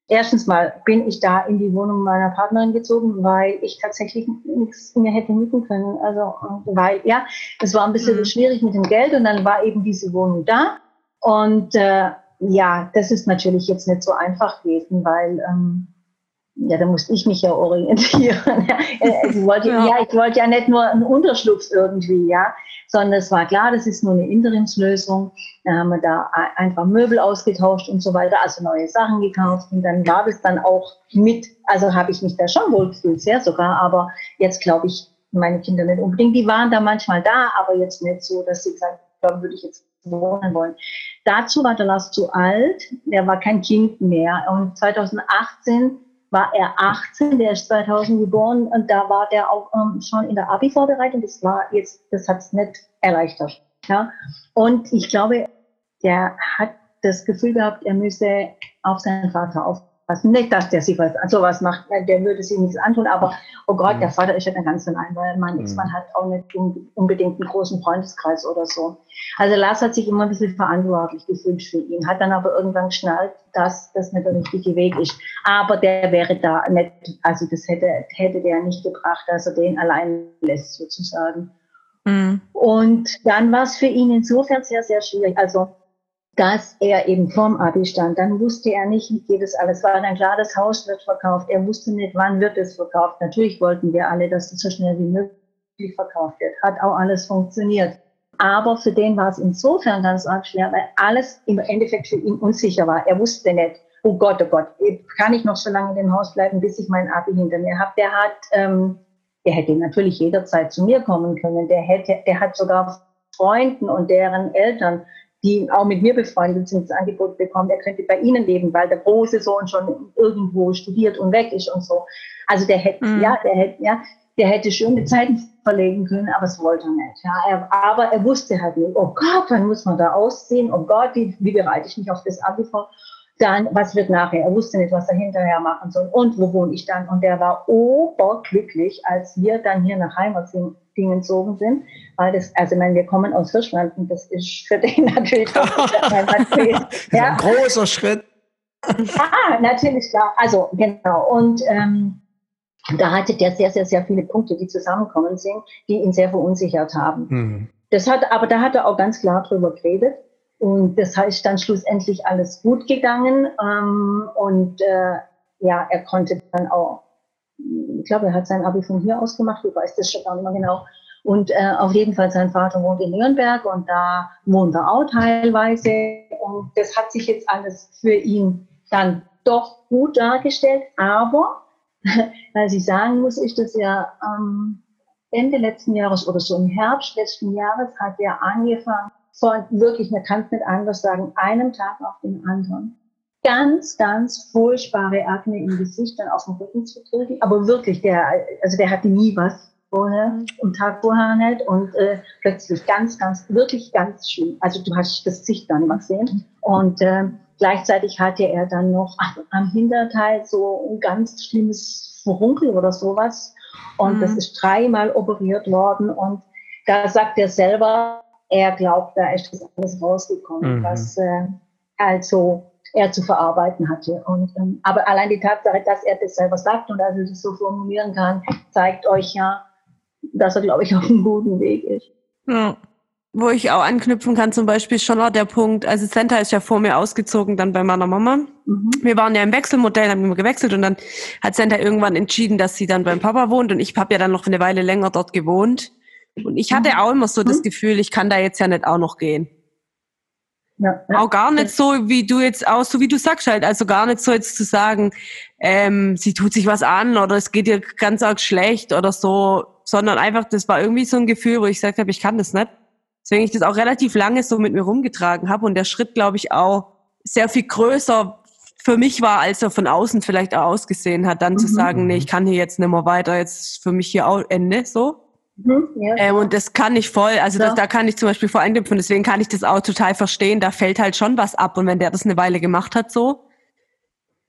erstens mal bin ich da in die Wohnung meiner Partnerin gezogen, weil ich tatsächlich nichts mehr hätte mieten können. Also, weil, ja, es war ein bisschen mhm. schwierig mit dem Geld und dann war eben diese Wohnung da. Und äh, ja, das ist natürlich jetzt nicht so einfach gewesen, weil ähm, ja, da musste ich mich ja orientieren. ich wollte, ja. ja. ich wollte ja nicht nur einen Unterschlupf irgendwie, ja, sondern es war klar, das ist nur eine Interimslösung. Da haben wir da einfach Möbel ausgetauscht und so weiter, also neue Sachen gekauft und dann war das dann auch mit, also habe ich mich da schon wohl gefühlt, sehr sogar, aber jetzt glaube ich, meine Kinder nicht unbedingt, die waren da manchmal da, aber jetzt nicht so, dass sie gesagt haben, würde ich jetzt wohnen wollen. Dazu war der Lars zu alt, er war kein Kind mehr und 2018 war er 18, der ist 2000 geboren und da war der auch ähm, schon in der Abi-Vorbereitung. Das war jetzt, das hat es nicht erleichtert. Ja? Und ich glaube, der hat das Gefühl gehabt, er müsse auf seinen Vater aufpassen. Also nicht, dass der sich was, sowas macht, der würde sich nichts antun, aber oh Gott, mhm. der Vater ist ja dann ganz allein, weil mein Ex-Mann mhm. hat auch nicht unbedingt einen großen Freundeskreis oder so. Also Lars hat sich immer ein bisschen verantwortlich gefühlt für ihn, hat dann aber irgendwann geschnallt, dass das nicht der richtige Weg ist. Aber der wäre da nicht, also das hätte, hätte der nicht gebracht, dass er den allein lässt sozusagen. Mhm. Und dann war es für ihn insofern sehr, sehr schwierig. Also dass er eben vorm Abi stand. Dann wusste er nicht, wie geht es alles. War dann klar, das Haus wird verkauft. Er wusste nicht, wann wird es verkauft. Natürlich wollten wir alle, dass es so schnell wie möglich verkauft wird. Hat auch alles funktioniert. Aber für den war es insofern ganz arg schwer, weil alles im Endeffekt für ihn unsicher war. Er wusste nicht, oh Gott, oh Gott, kann ich noch so lange in dem Haus bleiben, bis ich mein Abi hinter mir habe. Der hat, ähm, der hätte natürlich jederzeit zu mir kommen können. Der hätte, der hat sogar Freunden und deren Eltern die auch mit mir befreundet sind, das Angebot bekommen, er könnte bei ihnen leben, weil der große Sohn schon irgendwo studiert und weg ist und so. Also der hätte, mhm. ja, der hätte, ja, der hätte schöne Zeiten verlegen können, aber es wollte er nicht. Ja, er, aber er wusste halt nicht, oh Gott, wann muss man da aussehen? Oh Gott, wie, wie bereite ich mich auf das Abi vor? Dann, was wird nachher? Er wusste nicht, was er hinterher machen soll. Und wo wohne ich dann? Und der war oberglücklich, als wir dann hier nach Heimatsingen gezogen sind. Weil das, also ich meine, wir kommen aus Hirschland und das ist für den natürlich ja. ein großer Schritt. Ja, natürlich, klar. Also, genau. Und ähm, da hatte der sehr, sehr, sehr viele Punkte, die zusammenkommen sind, die ihn sehr verunsichert haben. Mhm. Das hat, aber da hat er auch ganz klar drüber geredet. Und das heißt dann schlussendlich alles gut gegangen. Ähm, und äh, ja, er konnte dann auch, ich glaube, er hat sein Abi von hier aus gemacht, ich weiß das schon gar nicht mehr genau. Und äh, auf jeden Fall, sein Vater wohnt in Nürnberg und da wohnt er auch teilweise. Und das hat sich jetzt alles für ihn dann doch gut dargestellt. Aber, weil ich sagen muss, ist das ja ähm, Ende letzten Jahres oder so im Herbst letzten Jahres hat er angefangen, von wirklich, man kann es nicht anders sagen, einem Tag auf den anderen. Ganz, ganz furchtbare Akne im Gesicht, dann auf dem Rücken zu kriegen. Aber wirklich, der, also der hatte nie was vorher, am Tag vorher nicht. Und äh, plötzlich ganz, ganz, wirklich ganz schlimm. Also du hast das Gesicht dann mal gesehen. Und äh, gleichzeitig hatte er dann noch am Hinterteil so ein ganz schlimmes Verunkel oder sowas. Und mhm. das ist dreimal operiert worden. Und da sagt er selber, er glaubt, da ist das alles rausgekommen, mhm. was äh, also er zu verarbeiten hatte. Und, ähm, aber allein die Tatsache, dass er das selber sagt und dass er das so formulieren kann, zeigt euch ja, dass er, glaube ich, auf einem guten Weg ist. Ja. Wo ich auch anknüpfen kann, zum Beispiel schon auch der Punkt, also Senta ist ja vor mir ausgezogen, dann bei meiner Mama. Mhm. Wir waren ja im Wechselmodell, haben immer gewechselt und dann hat Senta irgendwann entschieden, dass sie dann beim Papa wohnt und ich habe ja dann noch eine Weile länger dort gewohnt. Und ich hatte auch immer so das mhm. Gefühl, ich kann da jetzt ja nicht auch noch gehen. Ja, ja. Auch gar nicht so, wie du jetzt auch, so wie du sagst halt, also gar nicht so jetzt zu sagen, ähm, sie tut sich was an oder es geht ihr ganz arg schlecht oder so, sondern einfach, das war irgendwie so ein Gefühl, wo ich gesagt habe, ich kann das nicht. Deswegen ich das auch relativ lange so mit mir rumgetragen habe und der Schritt, glaube ich, auch sehr viel größer für mich war, als er von außen vielleicht auch ausgesehen hat, dann mhm. zu sagen, nee, ich kann hier jetzt nicht mehr weiter, jetzt für mich hier auch Ende, so. Mhm, ja. ähm, und das kann ich voll, also ja. das, da kann ich zum Beispiel voll anknüpfen, deswegen kann ich das auch total verstehen, da fällt halt schon was ab und wenn der das eine Weile gemacht hat so,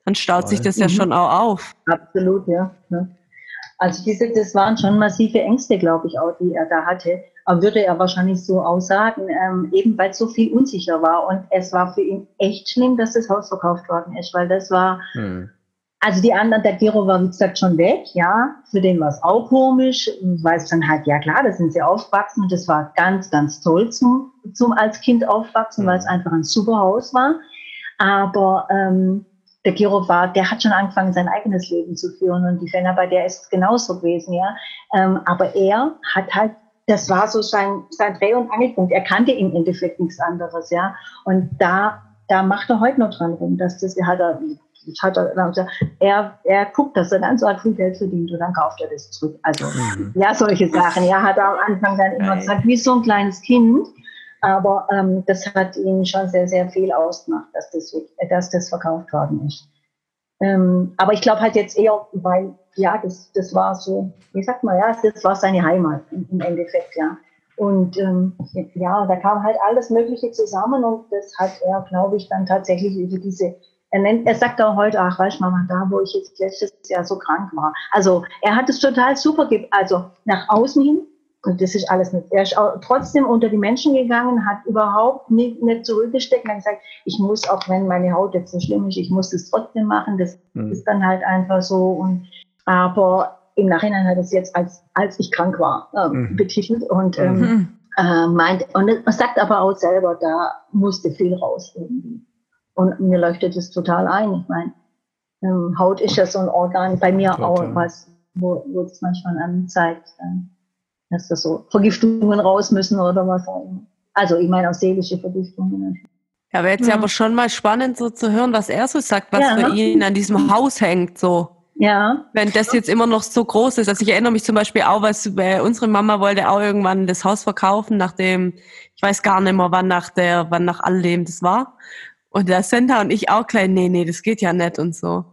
dann staut sich das mhm. ja schon auch auf. Absolut, ja. ja. Also diese, das waren schon massive Ängste, glaube ich, auch, die er da hatte. Aber würde er wahrscheinlich so aussagen, ähm, eben weil so viel unsicher war. Und es war für ihn echt schlimm, dass das Haus verkauft worden ist, weil das war, mhm. Also die anderen, der Gero war wie gesagt schon weg, ja. Für den war es auch komisch, weil es dann halt, ja klar, da sind sie aufgewachsen und das war ganz, ganz toll zum, zum als Kind aufwachsen, weil es einfach ein super Haus war. Aber ähm, der Gero war, der hat schon angefangen, sein eigenes Leben zu führen und die Fenner bei der ist es genauso gewesen, ja. Ähm, aber er hat halt, das war so sein, sein Dreh- und Angelpunkt. Er kannte im Endeffekt nichts anderes, ja. Und da, da macht er heute noch dran rum, dass das, hat er, hat er, also er, er guckt, dass er dann so viel Geld verdient und dann kauft er das zurück. Also, mhm. ja, solche Sachen. Ja, hat er am Anfang dann immer gesagt, wie so ein kleines Kind. Aber ähm, das hat ihn schon sehr, sehr viel ausgemacht, dass das, dass das verkauft worden ist. Ähm, aber ich glaube halt jetzt eher, weil, ja, das, das war so, wie sagt man, ja, das war seine Heimat im Endeffekt, ja. Und ähm, ja, da kam halt alles Mögliche zusammen und das hat er, glaube ich, dann tatsächlich über diese er, nennt, er sagt auch heute, ach, weißt Mama, da, wo ich jetzt letztes Jahr so krank war. Also er hat es total super, also nach außen hin, und das ist alles nicht. Er ist auch trotzdem unter die Menschen gegangen, hat überhaupt nicht, nicht zurückgesteckt und hat gesagt, ich muss, auch wenn meine Haut jetzt so schlimm ist, ich muss es trotzdem machen. Das mhm. ist dann halt einfach so. Und aber im Nachhinein hat er es jetzt als, als ich krank war, äh, mhm. betitelt und ähm, mhm. äh, meint, und er sagt aber auch selber, da musste viel raus irgendwie. Und mir leuchtet es total ein. Ich meine, ähm, Haut ist ja so ein Organ, bei mir total. auch was, wo, wo es manchmal anzeigt, dass da so Vergiftungen raus müssen oder was auch immer. Also ich meine auch seelische Vergiftungen. Ja, wäre jetzt ja. aber schon mal spannend so zu hören, was er so sagt, was ja. für ihn an diesem Haus hängt, so. Ja. Wenn das jetzt immer noch so groß ist. Also ich erinnere mich zum Beispiel auch, was äh, unsere Mama wollte auch irgendwann das Haus verkaufen, nachdem, ich weiß gar nicht mehr, wann nach der, wann nach all dem das war. Und der Center und ich auch klein, nee, nee, das geht ja nicht und so.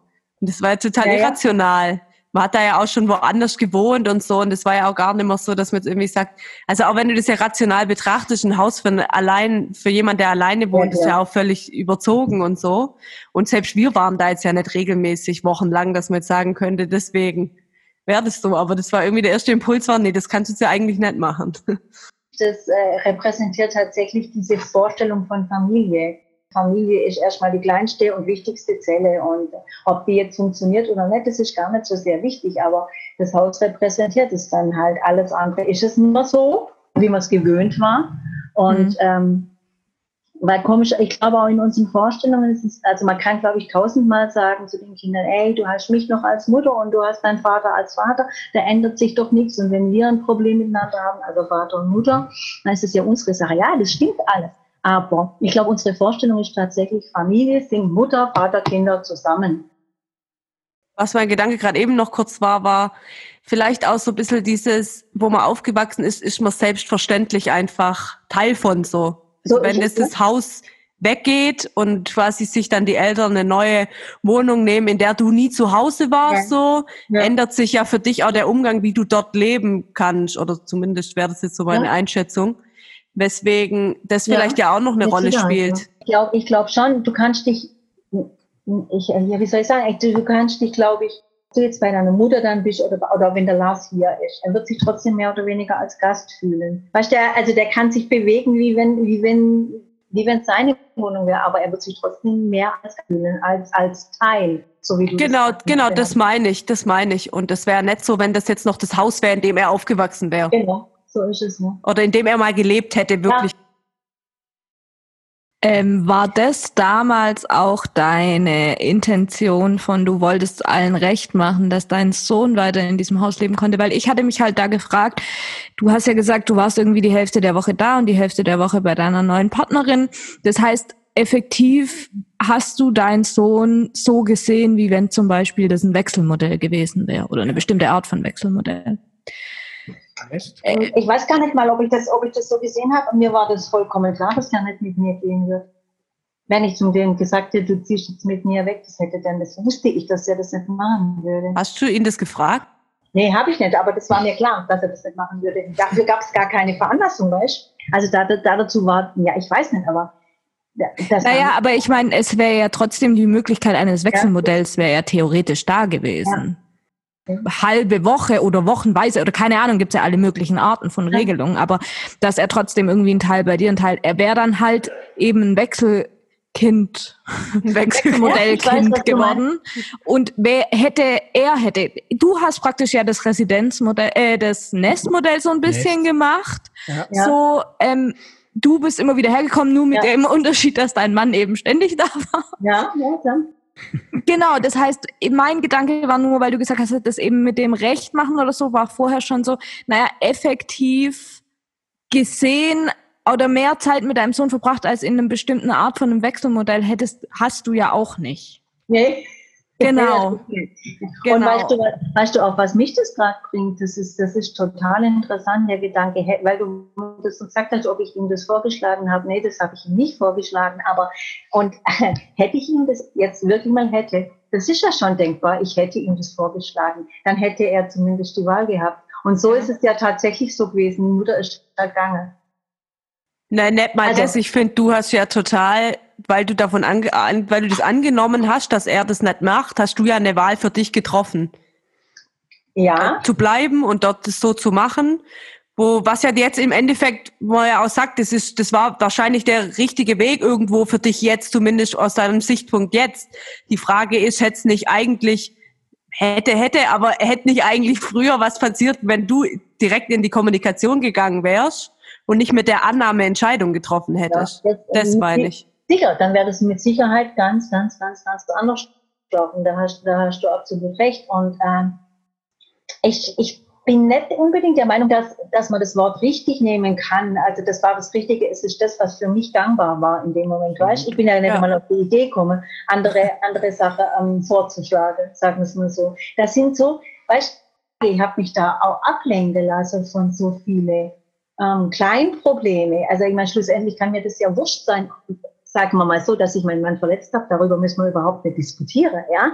Und das war ja total ja, irrational. Ja man hat da ja auch schon woanders gewohnt und so. Und es war ja auch gar nicht mehr so, dass man jetzt irgendwie sagt, also auch wenn du das ja rational betrachtest, ein Haus für allein, für jemand, der alleine wohnt, ja, ist ja auch völlig überzogen und so. Und selbst wir waren da jetzt ja nicht regelmäßig wochenlang, dass man jetzt sagen könnte, deswegen wäre das so. Aber das war irgendwie der erste Impuls war, nee, das kannst du jetzt ja eigentlich nicht machen. Das äh, repräsentiert tatsächlich diese Vorstellung von Familie Familie ist erstmal die kleinste und wichtigste Zelle und ob die jetzt funktioniert oder nicht, das ist gar nicht so sehr wichtig, aber das Haus repräsentiert es dann halt. Alles andere ist es nur so, wie man es gewöhnt war und mhm. ähm, weil komisch, ich glaube auch in unseren Vorstellungen ist es, also man kann glaube ich tausendmal sagen zu den Kindern, ey, du hast mich noch als Mutter und du hast deinen Vater als Vater, da ändert sich doch nichts und wenn wir ein Problem miteinander haben, also Vater und Mutter, dann ist es ja unsere Sache. Ja, das stimmt alles. Aber ich glaube, unsere Vorstellung ist tatsächlich, Familie sind Mutter, Vater, Kinder zusammen. Was mein Gedanke gerade eben noch kurz war, war vielleicht auch so ein bisschen dieses, wo man aufgewachsen ist, ist man selbstverständlich einfach Teil von so. Also so wenn es das Haus weggeht und quasi sich dann die Eltern eine neue Wohnung nehmen, in der du nie zu Hause warst, ja. so, ja. ändert sich ja für dich auch der Umgang, wie du dort leben kannst, oder zumindest wäre das jetzt so meine ja. Einschätzung. Weswegen das vielleicht ja, auch noch eine Rolle spielt. Ich glaube ich glaub schon, du kannst dich, ich, ja, wie soll ich sagen, du kannst dich, glaube ich, du jetzt bei deiner Mutter dann bist oder, oder wenn der Lars hier ist, er wird sich trotzdem mehr oder weniger als Gast fühlen. Weißt du, also der kann sich bewegen, wie wenn, wie wenn, wie wenn es seine Wohnung wäre, aber er wird sich trotzdem mehr als fühlen, als, als Teil. So wie du genau, das genau, das meine ich, das meine ich. Und es wäre nicht so, wenn das jetzt noch das Haus wäre, in dem er aufgewachsen wäre. Genau. So ist es, ne? Oder in dem er mal gelebt hätte, wirklich. Ja. Ähm, war das damals auch deine Intention von, du wolltest allen recht machen, dass dein Sohn weiter in diesem Haus leben konnte? Weil ich hatte mich halt da gefragt, du hast ja gesagt, du warst irgendwie die Hälfte der Woche da und die Hälfte der Woche bei deiner neuen Partnerin. Das heißt, effektiv hast du deinen Sohn so gesehen, wie wenn zum Beispiel das ein Wechselmodell gewesen wäre oder eine bestimmte Art von Wechselmodell. Äh, ich weiß gar nicht mal, ob ich das, ob ich das so gesehen habe. Und mir war das vollkommen klar, dass er nicht mit mir gehen wird. Wenn ich zum dem gesagt hätte, du ziehst jetzt mit mir weg, das hätte dann, das wusste ich, dass er das nicht machen würde. Hast du ihn das gefragt? Nee, habe ich nicht, aber das war mir klar, dass er das nicht machen würde. Dafür gab es gar keine Veranlassung, weißt Also da, da, dazu war, ja, ich weiß nicht, aber das naja, aber ich meine, es wäre ja trotzdem die Möglichkeit eines Wechselmodells, wäre ja theoretisch da gewesen. Halbe Woche oder wochenweise oder keine Ahnung, gibt's ja alle möglichen Arten von Regelungen, aber dass er trotzdem irgendwie ein Teil bei dir, ein Teil, er wäre dann halt eben ein Wechselkind, ein Wechselmodellkind ja, geworden. Und wer hätte, er hätte, du hast praktisch ja das Residenzmodell, äh, das Nestmodell so ein bisschen Nest. gemacht. Ja. So, ähm, du bist immer wieder hergekommen, nur mit ja. dem Unterschied, dass dein Mann eben ständig da war. Ja, ja, ja. Genau, das heißt, mein Gedanke war nur, weil du gesagt hast, das eben mit dem Recht machen oder so, war vorher schon so, naja, effektiv gesehen oder mehr Zeit mit deinem Sohn verbracht als in einer bestimmten Art von einem Wechselmodell hättest, hast du ja auch nicht. Nee, Genau. genau. Und weißt du, weißt du auch, was mich das gerade bringt? Das ist, das ist total interessant, der Gedanke, weil du das gesagt hast, ob ich ihm das vorgeschlagen habe. Nee, das habe ich ihm nicht vorgeschlagen. Aber, und äh, hätte ich ihm das jetzt wirklich mal hätte, das ist ja schon denkbar, ich hätte ihm das vorgeschlagen, dann hätte er zumindest die Wahl gehabt. Und so ja. ist es ja tatsächlich so gewesen. Die Mutter ist ergangen. Nein, nicht mal also, das. Ich finde, du hast ja total weil du davon ange weil du das angenommen hast, dass er das nicht macht, hast du ja eine Wahl für dich getroffen. Ja. Zu bleiben und dort das so zu machen. Wo, was ja jetzt im Endeffekt, wo er auch sagt, das ist, das war wahrscheinlich der richtige Weg irgendwo für dich jetzt, zumindest aus deinem Sichtpunkt jetzt. Die Frage ist, hätte es nicht eigentlich, hätte, hätte, aber hätte nicht eigentlich früher was passiert, wenn du direkt in die Kommunikation gegangen wärst und nicht mit der Annahme Entscheidung getroffen hättest. Ja, das, das meine ich. Sicher, dann wäre das mit Sicherheit ganz, ganz, ganz, ganz anders gelaufen. Da hast, da hast du absolut recht. Und ähm, ich, ich bin nicht unbedingt der Meinung, dass, dass man das Wort richtig nehmen kann. Also das war das Richtige, es ist das, was für mich gangbar war in dem Moment. Mhm. Weißt? Ich bin ja nicht ja. mal auf die Idee gekommen, andere, andere Sachen ähm, vorzuschlagen, sagen wir es mal so. Das sind so, weißt ich habe mich da auch ablenken lassen von so vielen ähm, Kleinprobleme. Also ich meine, schlussendlich kann mir das ja wurscht sein, sagen wir mal so, dass ich meinen Mann verletzt habe, darüber müssen wir überhaupt nicht diskutieren, ja.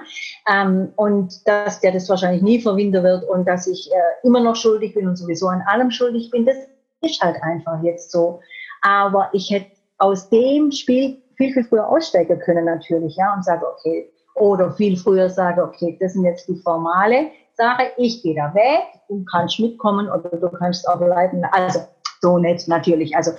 Ähm, und dass der das wahrscheinlich nie verwinden wird und dass ich äh, immer noch schuldig bin und sowieso an allem schuldig bin, das ist halt einfach jetzt so. Aber ich hätte aus dem Spiel viel, viel früher aussteigen können natürlich, ja, und sage, okay, oder viel früher sage, okay, das sind jetzt die formale Sache, ich gehe da weg, du kannst mitkommen oder du kannst auch bleiben. Also so nett natürlich. Also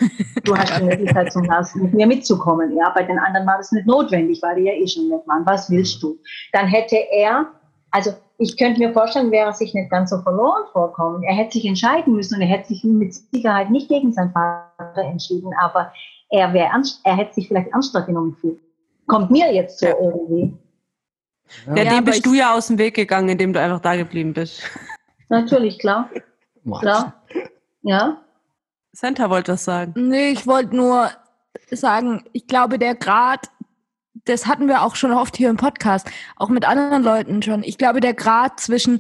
du hast die Möglichkeit zum Lars mit mir mitzukommen. Ja, bei den anderen war das nicht notwendig, weil die ja eh schon nicht waren. Was willst du? Dann hätte er, also ich könnte mir vorstellen, wäre er sich nicht ganz so verloren vorkommen. Er hätte sich entscheiden müssen und er hätte sich mit Sicherheit nicht gegen seinen Vater entschieden, aber er wäre er hätte sich vielleicht ernster genommen gefühlt. Kommt mir jetzt so irgendwie. Ja, ja dem bist du ja aus dem Weg gegangen, indem du einfach da geblieben bist. Natürlich, klar. Klar. Ja. Santa wollte das sagen. Nee, ich wollte nur sagen, ich glaube, der Grad, das hatten wir auch schon oft hier im Podcast, auch mit anderen Leuten schon. Ich glaube, der Grad zwischen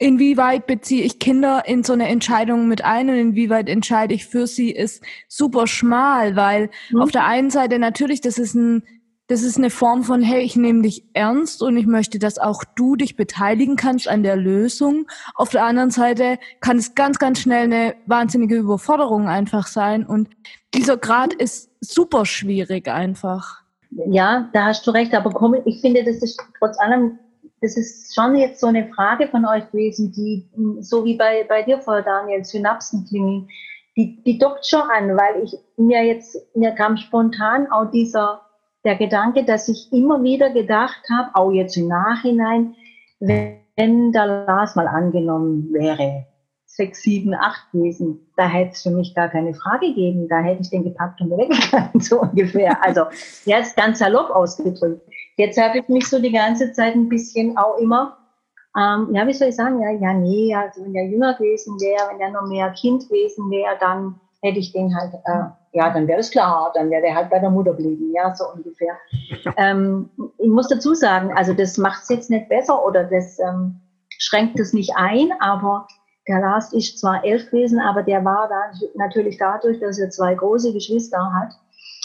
inwieweit beziehe ich Kinder in so eine Entscheidung mit ein und inwieweit entscheide ich für sie, ist super schmal, weil mhm. auf der einen Seite natürlich, das ist ein das ist eine Form von, hey, ich nehme dich ernst und ich möchte, dass auch du dich beteiligen kannst an der Lösung. Auf der anderen Seite kann es ganz, ganz schnell eine wahnsinnige Überforderung einfach sein. Und dieser Grad ist super schwierig einfach. Ja, da hast du recht. Aber komm, ich finde, das ist trotz allem, das ist schon jetzt so eine Frage von euch gewesen, die, so wie bei, bei dir vorher, Daniel, Synapsen klingen, die, die dockt schon an, weil ich mir jetzt, mir kam spontan auch dieser, der Gedanke, dass ich immer wieder gedacht habe, auch jetzt im Nachhinein, wenn der Lars mal angenommen wäre, sechs, sieben, acht gewesen, da hätte es für mich gar keine Frage gegeben. Da hätte ich den gepackt und weggegangen, so ungefähr. Also jetzt ganz salopp ausgedrückt. Jetzt habe ich mich so die ganze Zeit ein bisschen auch immer, ähm, ja, wie soll ich sagen, ja, ja, nee, also wenn der jünger gewesen wäre, wenn der noch mehr Kind gewesen wäre, dann hätte ich den halt, äh, ja, dann wäre es klar, dann wäre der halt bei der Mutter blieben, ja, so ungefähr. Ähm, ich muss dazu sagen, also das macht es jetzt nicht besser oder das ähm, schränkt es nicht ein, aber der Lars ist zwar elf gewesen, aber der war da natürlich dadurch, dass er zwei große Geschwister hat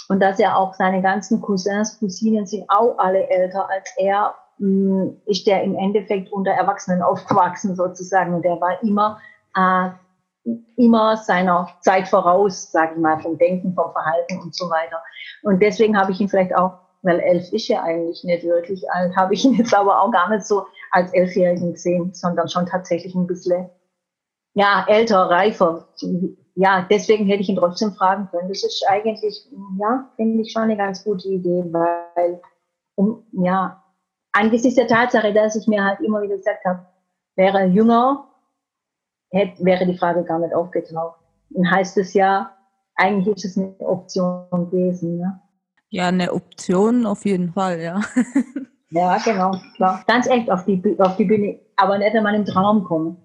und dass er auch seine ganzen Cousins, Cousinen sind auch alle älter als er, mh, hm, ist der im Endeffekt unter Erwachsenen aufgewachsen sozusagen und der war immer äh, immer seiner Zeit voraus, sage ich mal, vom Denken, vom Verhalten und so weiter. Und deswegen habe ich ihn vielleicht auch, weil elf ist ja eigentlich nicht wirklich alt, habe ich ihn jetzt aber auch gar nicht so als Elfjährigen gesehen, sondern schon tatsächlich ein bisschen, ja, älter, reifer. Ja, deswegen hätte ich ihn trotzdem fragen können. Das ist eigentlich, ja, finde ich schon eine ganz gute Idee, weil, um, ja, angesichts der Tatsache, dass ich mir halt immer wieder gesagt habe, wäre jünger, hätte, wäre die Frage gar nicht aufgetaucht. Dann heißt es ja, eigentlich ist es eine Option gewesen. Ne? Ja, eine Option auf jeden Fall, ja. ja, genau, klar. Ganz echt auf die, auf die Bühne, aber nicht einmal im Traum kommen.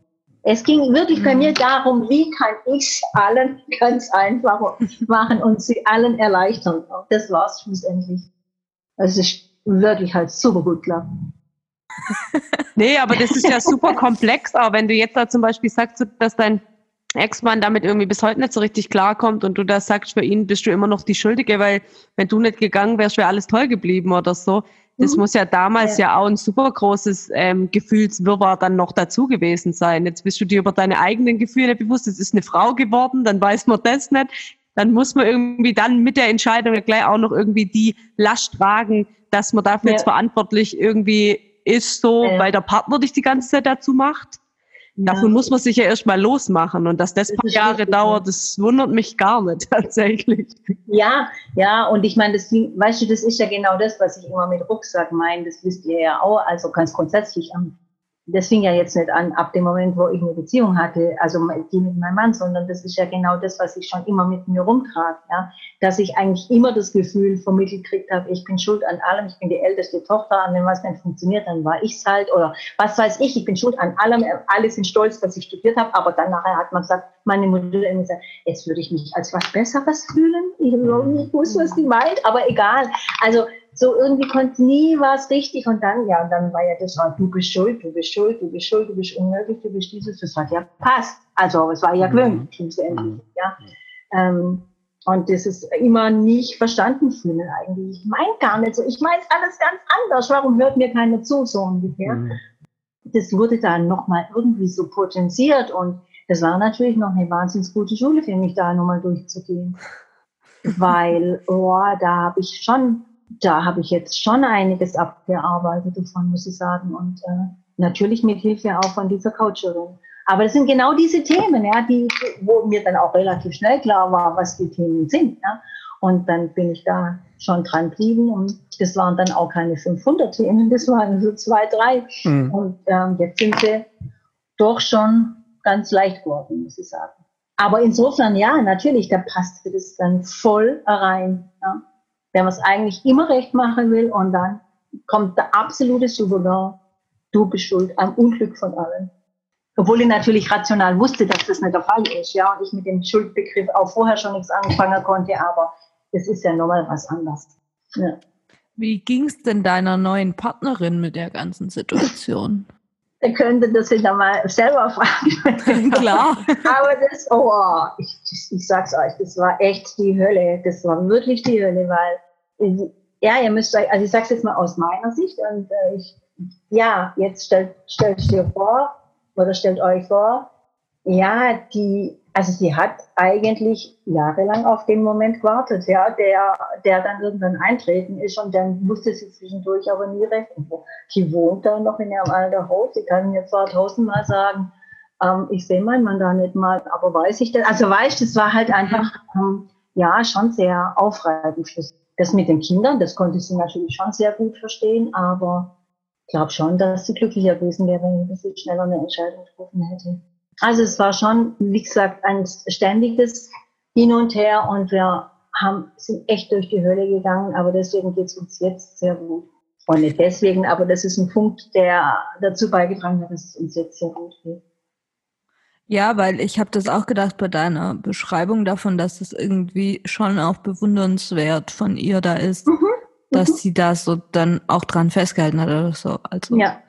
Es ging wirklich bei mir darum, wie kann ich allen ganz einfach machen und sie allen erleichtern. Das war es schlussendlich. Es ist wirklich halt super gut klar. Nee, aber das ist ja super komplex. Aber wenn du jetzt da zum Beispiel sagst, dass dein Ex-Mann damit irgendwie bis heute nicht so richtig klarkommt und du das sagst, für ihn bist du immer noch die Schuldige, weil wenn du nicht gegangen wärst, wäre alles toll geblieben oder so. Das mhm. muss ja damals ja. ja. auch ein super großes ähm, Gefühlswirrwarr dann noch dazu gewesen sein. Jetzt bist du dir über deine eigenen Gefühle bewusst, es ist eine Frau geworden, dann weiß man das nicht. dann muss man irgendwie dann mit der Entscheidung gleich auch noch irgendwie die Last tragen, dass man dafür ja. jetzt verantwortlich irgendwie ist, so, ja. weil der Partner dich die ganze Zeit dazu macht. Davon muss man sich ja erstmal losmachen und dass das, das paar Jahre dauert, das wundert mich gar nicht tatsächlich. Ja, ja, und ich meine, das, weißt du, das ist ja genau das, was ich immer mit Rucksack meine, das wisst ihr ja auch, also ganz grundsätzlich am das fing ja jetzt nicht an ab dem Moment, wo ich eine Beziehung hatte, also die mit meinem Mann, sondern das ist ja genau das, was ich schon immer mit mir rumtrage, ja, dass ich eigentlich immer das Gefühl vermittelt gekriegt habe, ich bin schuld an allem, ich bin die älteste Tochter, und wenn was nicht funktioniert, dann war ich's halt oder was weiß ich, ich bin schuld an allem, alle sind stolz, dass ich studiert habe, aber dann nachher hat man gesagt, meine Mutter immer gesagt, jetzt würde ich mich als was Besseres fühlen, ich, ich wusste, was die meint, aber egal, also so irgendwie konnte nie was richtig und dann, ja, und dann war ja das, oh, du bist schuld, du bist schuld, du bist schuld, du bist unmöglich, du bist dieses, das hat ja passt. Also es war ja gewöhnt, schlussendlich, mhm. ja. Ähm, und das ist immer nicht verstanden fühlen eigentlich. Ich meine gar nicht so, ich meine alles ganz anders. Warum hört mir keiner zu, so ungefähr? Mhm. Das wurde dann nochmal irgendwie so potenziert und das war natürlich noch eine wahnsinnig gute Schule für mich, da nochmal durchzugehen. Weil, oh, da habe ich schon da habe ich jetzt schon einiges abgearbeitet davon, muss ich sagen. Und äh, natürlich mit Hilfe auch von dieser Coacherin. Aber das sind genau diese Themen, ja, die, wo mir dann auch relativ schnell klar war, was die Themen sind. Ja. Und dann bin ich da schon dran geblieben und das waren dann auch keine 500 Themen, das waren so zwei, drei. Mhm. Und ähm, jetzt sind sie doch schon ganz leicht geworden, muss ich sagen. Aber insofern, ja, natürlich, da passt das dann voll rein. Ja der was eigentlich immer recht machen will und dann kommt der absolute Souverän, du bist schuld am Unglück von allen. Obwohl ich natürlich rational wusste, dass das nicht der Fall ist, ja, und ich mit dem Schuldbegriff auch vorher schon nichts anfangen konnte, aber das ist ja nochmal was anderes. Ja. Wie ging es denn deiner neuen Partnerin mit der ganzen Situation? Ihr könntet das wieder mal selber fragen. Klar. Aber das, oh, ich, ich sag's euch, das war echt die Hölle. Das war wirklich die Hölle, weil ja, ihr müsst euch, also ich sage es jetzt mal aus meiner Sicht und äh, ich, ja, jetzt stellt, stellt dir vor oder stellt euch vor, ja, die, also sie hat eigentlich jahrelang auf den Moment gewartet, ja, der, der dann irgendwann eintreten ist und dann wusste sie zwischendurch aber nie recht. Die wohnt da noch in ihrem alten Haus, sie kann mir zwar tausendmal sagen, ähm, ich sehe meinen Mann da nicht mal, aber weiß ich denn, also weißt, das war halt einfach, ähm, ja, schon sehr aufreibend das mit den Kindern, das konnte sie natürlich schon sehr gut verstehen, aber ich glaube schon, dass sie glücklicher gewesen wäre, wenn sie schneller eine Entscheidung getroffen hätte. Also es war schon, wie gesagt, ein ständiges Hin und Her und wir haben, sind echt durch die Hölle gegangen, aber deswegen geht es uns jetzt sehr gut. Und nicht deswegen, aber das ist ein Punkt, der dazu beigetragen hat, dass es uns jetzt sehr gut geht. Ja, weil ich habe das auch gedacht bei deiner Beschreibung davon, dass es irgendwie schon auch bewundernswert von ihr da ist, mhm, dass mhm. sie da so dann auch dran festgehalten hat oder so. Also ja.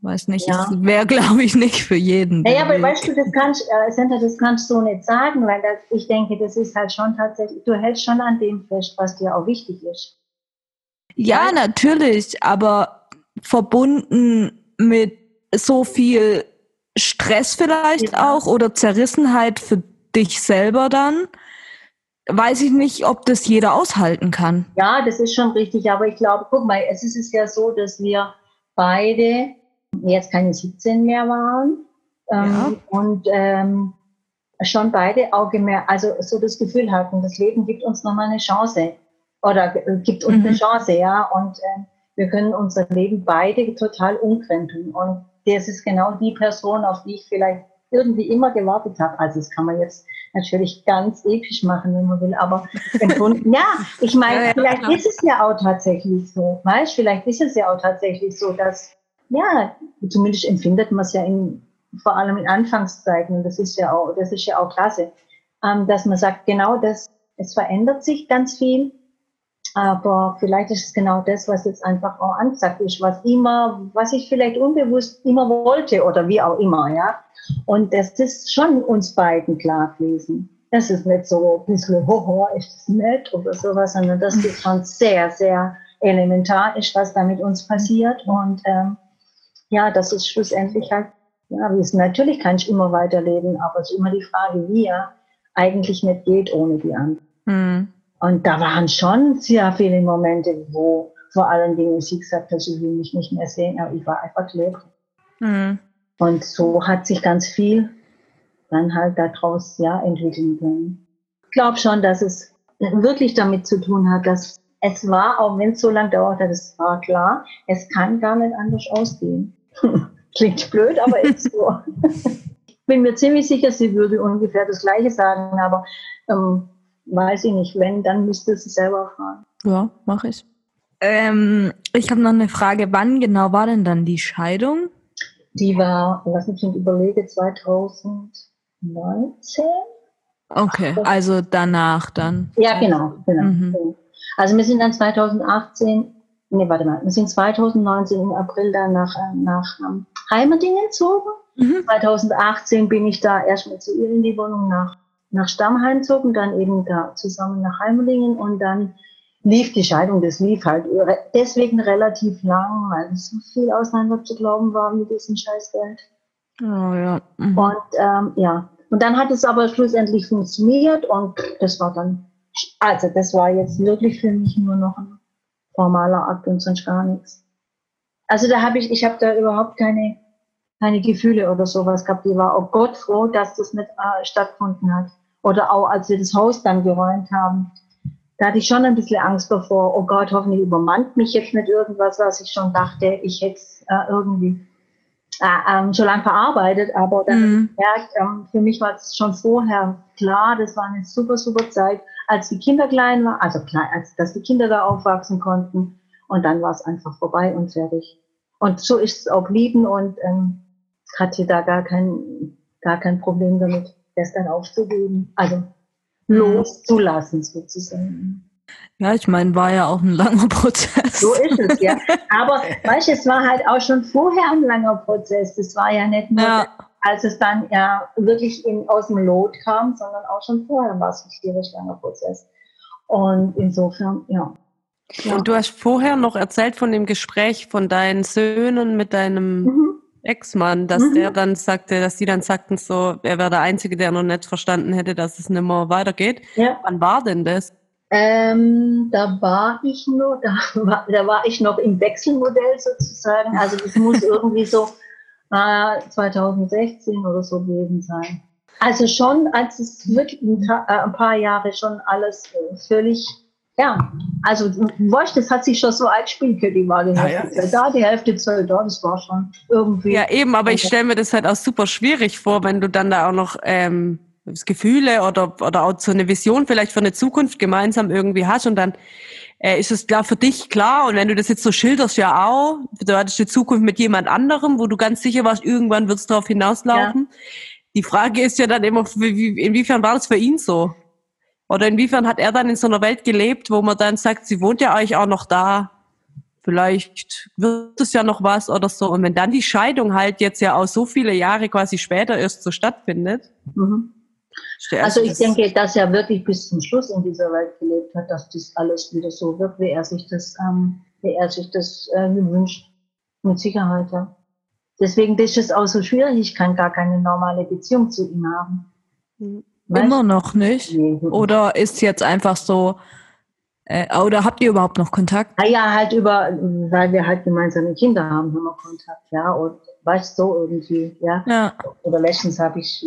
weiß nicht, ja. wäre glaube ich nicht für jeden. Naja, aber weißt du, das kannst, äh, Senta, das kannst du so nicht sagen, weil das, ich denke, das ist halt schon tatsächlich, du hältst schon an dem fest, was dir auch wichtig ist. Ja, natürlich, aber verbunden mit so viel Stress vielleicht ja. auch oder Zerrissenheit für dich selber dann. Weiß ich nicht, ob das jeder aushalten kann. Ja, das ist schon richtig. Aber ich glaube, guck mal, es ist ja so, dass wir beide jetzt keine 17 mehr waren ähm, ja. und ähm, schon beide auch gemerkt, also so das Gefühl hatten, das Leben gibt uns nochmal eine Chance oder gibt uns mhm. eine Chance, ja, und äh, wir können unser Leben beide total umkrempeln und das ist genau die Person, auf die ich vielleicht irgendwie immer gewartet habe. Also das kann man jetzt natürlich ganz episch machen, wenn man will, aber ja, ich meine, ja, vielleicht klar. ist es ja auch tatsächlich so, weißt, vielleicht ist es ja auch tatsächlich so, dass, ja, zumindest empfindet man es ja in, vor allem in Anfangszeiten, und das ist ja auch, das ist ja auch klasse, ähm, dass man sagt, genau das, es verändert sich ganz viel, aber vielleicht ist es genau das, was jetzt einfach auch angesagt ist, was immer, was ich vielleicht unbewusst immer wollte oder wie auch immer, ja. Und das ist schon uns beiden klar gewesen. Das ist nicht so ein bisschen, hoho, ist das nett oder sowas, sondern das ist schon sehr, sehr elementar ist, was da mit uns passiert. Und ähm, ja, das ist schlussendlich halt, ja, wie es natürlich kann ich immer weiterleben, aber es ist immer die Frage, wie, ja. eigentlich nicht geht ohne die anderen. Mhm. Und da waren schon sehr viele Momente, wo vor allen Dingen sie gesagt hat, sie will mich nicht mehr sehen, aber ich war einfach leer. Mhm. Und so hat sich ganz viel dann halt daraus ja entwickeln können. Ich glaube schon, dass es wirklich damit zu tun hat, dass es war, auch wenn es so lange dauert hat, es war klar, es kann gar nicht anders ausgehen. Klingt blöd, aber ist so. ich bin mir ziemlich sicher, sie würde ungefähr das Gleiche sagen, aber ähm, weiß ich nicht. Wenn, dann müsste sie selber fragen. Ja, mache ich. Ähm, ich habe noch eine Frage. Wann genau war denn dann die Scheidung? Die war, lass mich nicht überlegen, 2019. Okay, also danach dann. Ja, genau, genau. Mhm. Also wir sind dann 2018, nee, warte mal, wir sind 2019 im April dann nach, äh, nach ähm, Heimerdingen gezogen. Mhm. 2018 bin ich da erstmal zu ihr in die Wohnung nach, nach Stammheim gezogen, dann eben da zusammen nach Heimerdingen und dann lief die Scheidung, das lief halt deswegen relativ lang, weil es so viel auseinander zu glauben war mit diesem Scheißgeld. Oh ja. Mhm. Und ähm, ja, und dann hat es aber schlussendlich funktioniert und das war dann also das war jetzt wirklich für mich nur noch ein formaler Akt und sonst gar nichts. Also da habe ich, ich habe da überhaupt keine, keine Gefühle oder sowas gehabt. Ich war, oh Gott, froh, dass das nicht äh, stattgefunden hat. Oder auch als wir das Haus dann geräumt haben, da hatte ich schon ein bisschen Angst davor, oh Gott, hoffentlich übermannt mich jetzt mit irgendwas, was ich schon dachte, ich hätte äh, irgendwie äh, ähm, schon lange verarbeitet, aber dann mhm. gemerkt, ähm, für mich war es schon vorher klar, das war eine super, super Zeit, als die Kinder klein waren, also klein, als dass die Kinder da aufwachsen konnten. Und dann war es einfach vorbei und fertig. Und so ist es auch blieben und ähm, hatte da gar kein, gar kein Problem damit, das dann aufzugeben, also loszulassen sozusagen. Ja, ich meine, war ja auch ein langer Prozess. So ist es, ja. Aber weißt du, es war halt auch schon vorher ein langer Prozess. Das war ja nicht nur, ja. als es dann ja wirklich in, aus dem Lot kam, sondern auch schon vorher war es ein schwierig langer Prozess. Und insofern, ja. ja. Und du hast vorher noch erzählt von dem Gespräch von deinen Söhnen mit deinem mhm. Ex-Mann, dass mhm. der dann sagte, dass die dann sagten so, er wäre der Einzige, der noch nicht verstanden hätte, dass es nicht mehr weitergeht. Ja. Wann war denn das? Ähm, da war ich nur, da war, da war ich noch im Wechselmodell sozusagen. Also das muss irgendwie so äh, 2016 oder so gewesen sein. Also schon, als es wirklich ein, äh, ein paar Jahre schon alles äh, völlig, ja, also weißt, das hat sich schon so eingespielt, die war die Hälfte ja, ja. da, die Hälfte zwei da, das war schon irgendwie. Ja, eben, aber ich stelle mir das halt auch super schwierig vor, wenn du dann da auch noch ähm, Gefühle oder, oder auch so eine Vision vielleicht für eine Zukunft gemeinsam irgendwie hast und dann äh, ist es klar für dich klar und wenn du das jetzt so schilderst ja auch, du hattest die Zukunft mit jemand anderem, wo du ganz sicher warst, irgendwann wird es darauf hinauslaufen. Ja. Die Frage ist ja dann immer, wie, inwiefern war das für ihn so? Oder inwiefern hat er dann in so einer Welt gelebt, wo man dann sagt, sie wohnt ja eigentlich auch noch da, vielleicht wird es ja noch was oder so. Und wenn dann die Scheidung halt jetzt ja auch so viele Jahre quasi später erst so stattfindet, mhm. Also ich denke, dass er wirklich bis zum Schluss in dieser Welt gelebt hat, dass das alles wieder so wird, wie er sich das, ähm, wie er sich das äh, gewünscht. Mit Sicherheit, ja. Deswegen ist es auch so schwierig. Ich kann gar keine normale Beziehung zu ihm haben. Mhm. Immer noch nicht? Oder ist jetzt einfach so, äh, oder habt ihr überhaupt noch Kontakt? Ah ja, halt über, weil wir halt gemeinsame Kinder haben, haben wir Kontakt, ja. Und weißt so irgendwie, ja. ja. Oder letztens habe ich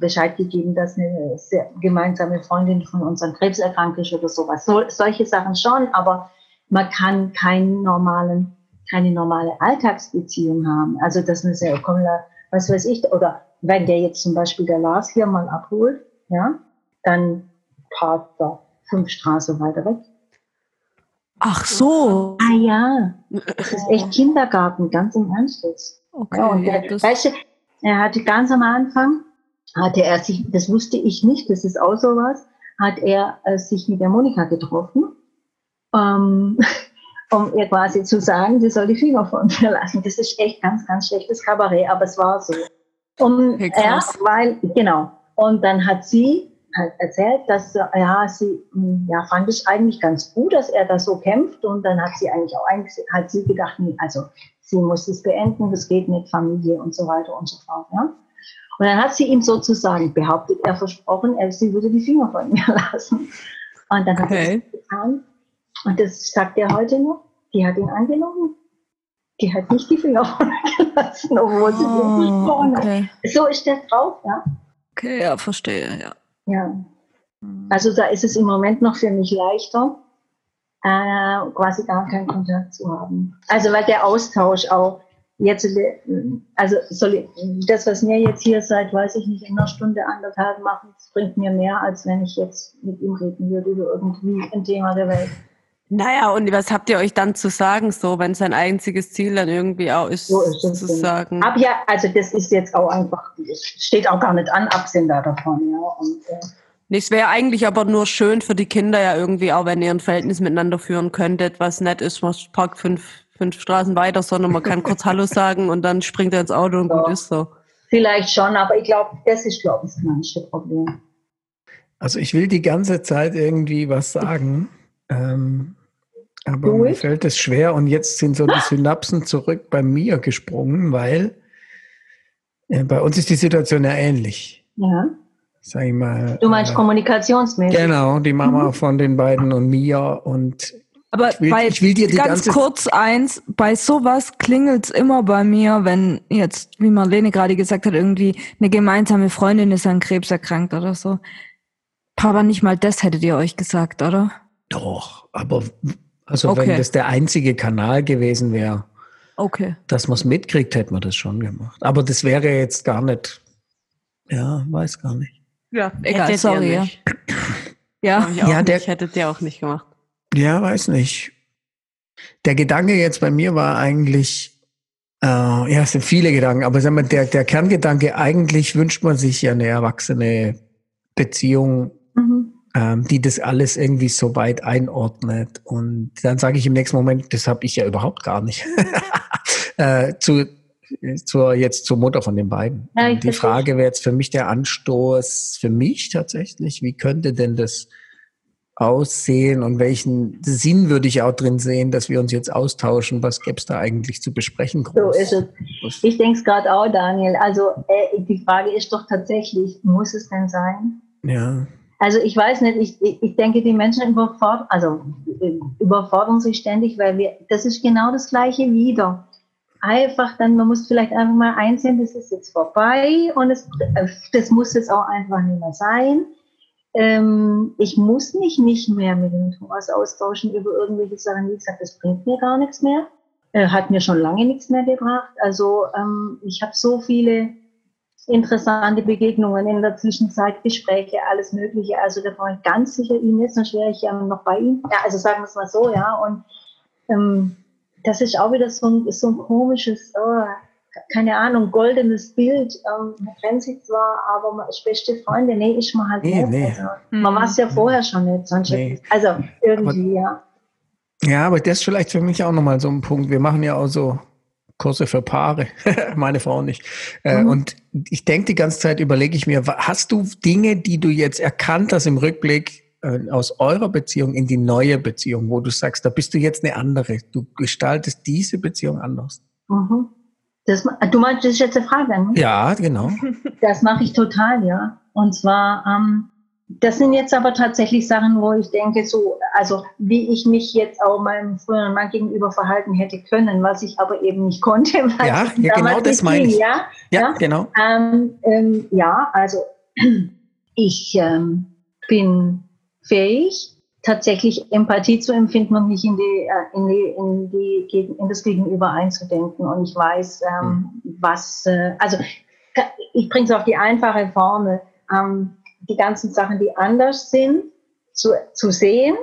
Bescheid gegeben, dass eine sehr gemeinsame Freundin von uns an Krebs erkrankt ist oder sowas. So, solche Sachen schon, aber man kann keinen normalen, keine normale Alltagsbeziehung haben. Also das ist ja, komm, was weiß ich, oder wenn der jetzt zum Beispiel der Lars hier mal abholt, ja, dann parkt er fünf Straßen weiter weg. Ach so. Ah ja, das ist echt Kindergarten, ganz im Ernst jetzt. Okay. Ja, und der, weißt du, er hatte ganz am Anfang, hatte er sich, das wusste ich nicht, das ist auch sowas, hat er äh, sich mit der Monika getroffen, ähm, um ihr quasi zu sagen, sie soll die Finger von mir lassen. Das ist echt ganz, ganz schlechtes Kabarett, aber es war so. Und okay, er, weil, genau. Und dann hat sie halt erzählt, dass ja, sie hm, ja, fand es eigentlich ganz gut, dass er da so kämpft. Und dann hat sie eigentlich auch eigentlich, hat sie gedacht, also sie muss es beenden, das geht mit Familie und so weiter und so fort. Ja? Und dann hat sie ihm sozusagen behauptet, er versprochen, er, sie würde die Finger von mir lassen. Und dann hat okay. er das getan. Und das sagt er heute noch. Die hat ihn angenommen. Die hat nicht die Finger mir gelassen, obwohl sie oh, versprochen okay. hat. So ist der drauf, ja. Okay, ja, verstehe, ja. Ja. Also da ist es im Moment noch für mich leichter, äh, quasi gar keinen Kontakt zu haben. Also weil der Austausch auch jetzt, äh, also soll ich, das, was mir jetzt hier seit, weiß ich nicht, in einer Stunde, anderthalb machen, das bringt mir mehr, als wenn ich jetzt mit ihm reden würde über irgendwie ein Thema der Welt. Naja, und was habt ihr euch dann zu sagen, so, wenn sein einziges Ziel dann irgendwie auch ist, so ist zu sagen? Aber ja, also das ist jetzt auch einfach, es steht auch gar nicht an, absehen da davon, ja. Und, äh, es wäre eigentlich aber nur schön für die Kinder ja irgendwie auch, wenn ihr ein Verhältnis miteinander führen könntet, was nett ist, man parkt fünf, fünf Straßen weiter, sondern man kann kurz Hallo sagen und dann springt er ins Auto und so. gut ist so. Vielleicht schon, aber ich glaube, das ist, glaube ich, das kleinste Problem. Also ich will die ganze Zeit irgendwie was sagen, ähm, aber Durch? mir fällt es schwer und jetzt sind so die Synapsen zurück bei mir gesprungen, weil äh, bei uns ist die Situation ja ähnlich. Ja sag ich mal. Du meinst äh, kommunikationsmäßig? Genau, die Mama mhm. von den beiden und mir und aber ich will, bei, ich will dir die ganz kurz eins, bei sowas klingelt es immer bei mir, wenn jetzt, wie Marlene gerade gesagt hat, irgendwie eine gemeinsame Freundin ist an Krebs erkrankt oder so. Papa, nicht mal das hättet ihr euch gesagt, oder? Doch, aber also okay. wenn das der einzige Kanal gewesen wäre, okay. dass man es mitkriegt, hätten wir das schon gemacht. Aber das wäre jetzt gar nicht, ja, weiß gar nicht. Ja, egal, Hättet sorry. Ja, ja. ja der nicht, hättet ihr auch nicht gemacht. Ja, weiß nicht. Der Gedanke jetzt bei mir war eigentlich, äh, ja, es sind viele Gedanken, aber sag mal, der, der Kerngedanke, eigentlich wünscht man sich ja eine erwachsene Beziehung. Ähm, die das alles irgendwie so weit einordnet. Und dann sage ich im nächsten Moment, das habe ich ja überhaupt gar nicht. äh, zu, zur, jetzt zur Mutter von den beiden. Ja, die Frage wäre jetzt für mich der Anstoß, für mich tatsächlich, wie könnte denn das aussehen und welchen Sinn würde ich auch drin sehen, dass wir uns jetzt austauschen? Was gäbe es da eigentlich zu besprechen? Groß? So ist es. Ich denke es gerade auch, Daniel. Also äh, die Frage ist doch tatsächlich, muss es denn sein? Ja. Also ich weiß nicht, ich, ich denke, die Menschen überfordern, also äh, überfordern sich ständig, weil wir, das ist genau das Gleiche wieder einfach dann, man muss vielleicht einfach mal einsehen, das ist jetzt vorbei und es, das muss jetzt auch einfach nicht mehr sein. Ähm, ich muss mich nicht mehr mit dem Thomas austauschen über irgendwelche Sachen. Wie gesagt, das bringt mir gar nichts mehr. Äh, hat mir schon lange nichts mehr gebracht. Also ähm, ich habe so viele interessante Begegnungen in der Zwischenzeit, Gespräche, alles Mögliche. Also da brauche ich ganz sicher ihn jetzt, sonst wäre ich ja noch bei ihm. Ja, also sagen wir es mal so, ja. Und ähm, das ist auch wieder so ein, so ein komisches, oh, keine Ahnung, goldenes Bild. Ähm, man kennt sich zwar, aber man ist beste Freunde. Nee, ist man halt nee, nicht. Nee. Also, man war es ja vorher schon nicht. Sonst nee. Also irgendwie, aber, ja. Ja, aber das ist vielleicht für mich auch nochmal so ein Punkt. Wir machen ja auch so Kurse für Paare, meine Frau nicht. Äh, mhm. Und ich denke die ganze Zeit, überlege ich mir, hast du Dinge, die du jetzt erkannt hast im Rückblick, äh, aus eurer Beziehung in die neue Beziehung, wo du sagst, da bist du jetzt eine andere. Du gestaltest diese Beziehung anders. Mhm. Das, du meinst, das ist jetzt eine Frage, ne? Ja, genau. Das mache ich total, ja. Und zwar, ähm, das sind jetzt aber tatsächlich Sachen, wo ich denke, so, also wie ich mich jetzt auch meinem früheren Mann gegenüber verhalten hätte können, was ich aber eben nicht konnte. ja, ja genau das meine ich. Ja, ja, ja? genau. Ähm, ähm, ja, also ich ähm, bin fähig, tatsächlich Empathie zu empfinden und mich in die, äh, in die, in die, in das Gegenüber einzudenken. Und ich weiß, ähm, mhm. was, äh, also ich bringe es auf die einfache Formel, ähm, die ganzen Sachen, die anders sind, zu, zu sehen,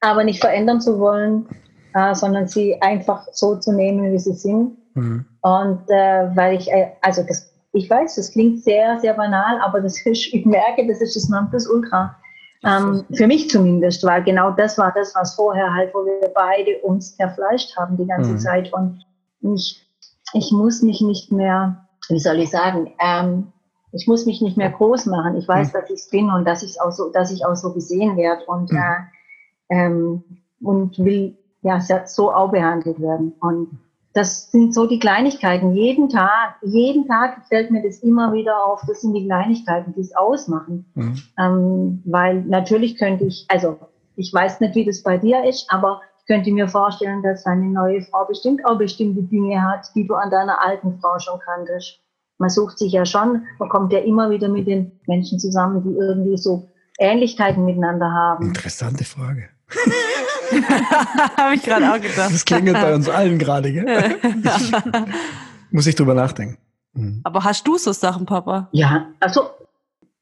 aber nicht verändern zu wollen, äh, sondern sie einfach so zu nehmen, wie sie sind. Mhm. Und äh, weil ich, äh, also das, ich weiß, das klingt sehr, sehr banal, aber das ist, ich merke, das ist das Nonplusultra. Ähm, für mich zumindest, weil genau das war das, was vorher halt, wo wir beide uns zerfleischt haben die ganze mhm. Zeit. Und ich, ich muss mich nicht mehr, wie soll ich sagen, ähm, ich muss mich nicht mehr groß machen. Ich weiß, dass ich es bin und dass ich auch so, dass ich auch so gesehen werde und, mhm. äh, ähm, und will ja so auch behandelt werden. Und das sind so die Kleinigkeiten. Jeden Tag, jeden Tag fällt mir das immer wieder auf. Das sind die Kleinigkeiten, die es ausmachen. Mhm. Ähm, weil natürlich könnte ich, also ich weiß nicht, wie das bei dir ist, aber ich könnte mir vorstellen, dass deine neue Frau bestimmt auch bestimmte Dinge hat, die du an deiner alten Frau schon kanntest. Man sucht sich ja schon, man kommt ja immer wieder mit den Menschen zusammen, die irgendwie so Ähnlichkeiten miteinander haben. Interessante Frage. Habe ich gerade auch gedacht. Das klingelt bei uns allen gerade, gell? Muss ich drüber nachdenken. Mhm. Aber hast du so Sachen, Papa? Ja, also.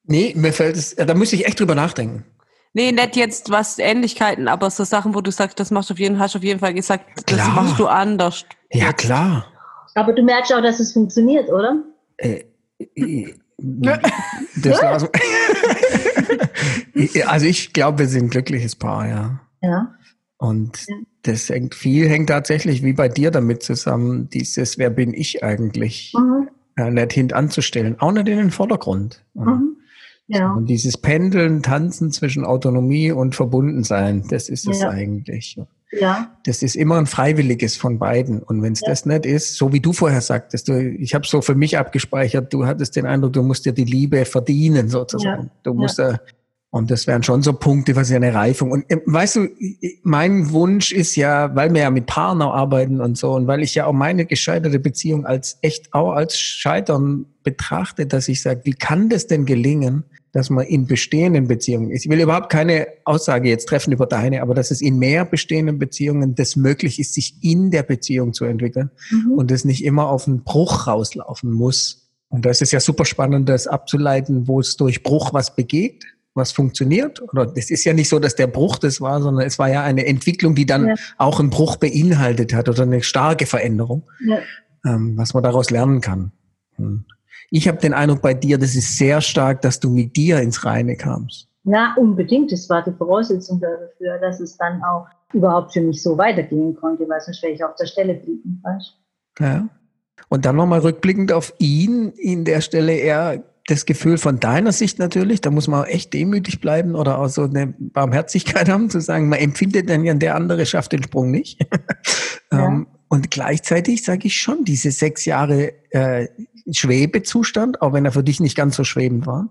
Nee, mir fällt es, da muss ich echt drüber nachdenken. Nee, nicht jetzt was Ähnlichkeiten, aber so Sachen, wo du sagst, das machst du auf jeden, hast du auf jeden Fall gesagt, das klar. machst du anders. Ja, klar. Aber du merkst auch, dass es funktioniert, oder? Äh, äh das also, also ich glaube, wir sind ein glückliches Paar, ja. Ja. Und das hängt viel, hängt tatsächlich wie bei dir damit zusammen, dieses, wer bin ich eigentlich, mhm. äh, nicht hintanzustellen, auch nicht in den Vordergrund. Mhm. Ja. Und dieses Pendeln, Tanzen zwischen Autonomie und Verbundensein, das ist es ja. eigentlich. Ja. Das ist immer ein freiwilliges von beiden. Und wenn es ja. das nicht ist, so wie du vorher sagtest, du, ich habe so für mich abgespeichert, du hattest den Eindruck, du musst dir die Liebe verdienen sozusagen. Ja. Du musst ja. Und das wären schon so Punkte, was ja eine Reifung. Und äh, weißt du, mein Wunsch ist ja, weil wir ja mit Partner arbeiten und so, und weil ich ja auch meine gescheiterte Beziehung als echt auch als Scheitern betrachte, dass ich sage, wie kann das denn gelingen, dass man in bestehenden Beziehungen ist? Ich will überhaupt keine Aussage jetzt treffen über deine, aber dass es in mehr bestehenden Beziehungen das möglich ist, sich in der Beziehung zu entwickeln mhm. und es nicht immer auf einen Bruch rauslaufen muss. Und das ist ja super spannend, das abzuleiten, wo es durch Bruch was begeht was funktioniert. Oder es ist ja nicht so, dass der Bruch das war, sondern es war ja eine Entwicklung, die dann ja. auch einen Bruch beinhaltet hat oder eine starke Veränderung, ja. ähm, was man daraus lernen kann. Hm. Ich habe den Eindruck bei dir, das ist sehr stark, dass du mit dir ins Reine kamst. Ja, unbedingt. Das war die Voraussetzung dafür, dass es dann auch überhaupt für mich so weitergehen konnte, weil sonst wäre ich auf der Stelle blieben. Weißt? Ja. Und dann nochmal rückblickend auf ihn, in der Stelle, er das Gefühl von deiner Sicht natürlich, da muss man auch echt demütig bleiben oder auch so eine Barmherzigkeit haben, zu sagen, man empfindet dann ja, der andere schafft den Sprung nicht. Ja. Ähm, und gleichzeitig sage ich schon, diese sechs Jahre äh, Schwebezustand, auch wenn er für dich nicht ganz so schwebend war.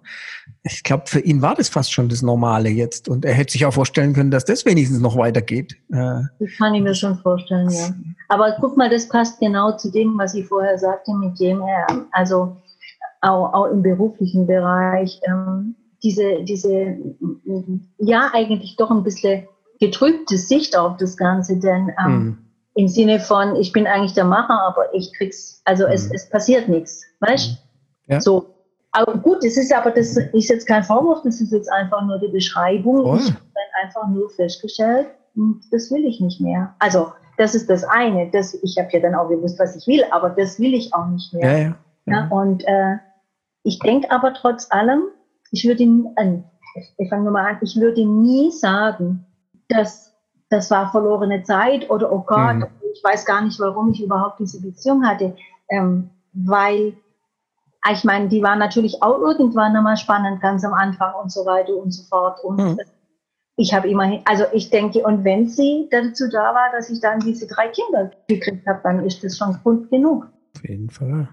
Ich glaube, für ihn war das fast schon das Normale jetzt. Und er hätte sich auch vorstellen können, dass das wenigstens noch weitergeht. Äh, das kann ich mir schon vorstellen, ja. Aber guck mal, das passt genau zu dem, was ich vorher sagte, mit dem er, also auch, auch im beruflichen Bereich, ähm, diese, diese, ja, eigentlich doch ein bisschen getrübte Sicht auf das Ganze, denn ähm, mhm. Im Sinne von, ich bin eigentlich der Macher, aber ich krieg's, also mhm. es, es passiert nichts, weißt mhm. ja. So. Aber gut, es ist aber, das ist jetzt kein Vorwurf, das ist jetzt einfach nur die Beschreibung. Oh. Ich habe dann einfach nur festgestellt, hm, das will ich nicht mehr. Also, das ist das eine. Das, ich habe ja dann auch gewusst, was ich will, aber das will ich auch nicht mehr. Ja, ja. ja. und äh, ich denke aber trotz allem, ich würde, äh, ich fange mal an, ich würde nie sagen, dass das war verlorene Zeit oder oh Gott, mhm. ich weiß gar nicht, warum ich überhaupt diese Beziehung hatte, ähm, weil ich meine, die war natürlich auch irgendwann einmal spannend, ganz am Anfang und so weiter und so fort. Und mhm. ich habe immerhin, also ich denke, und wenn sie dazu da war, dass ich dann diese drei Kinder gekriegt habe, dann ist das schon Grund genug. Auf jeden Fall.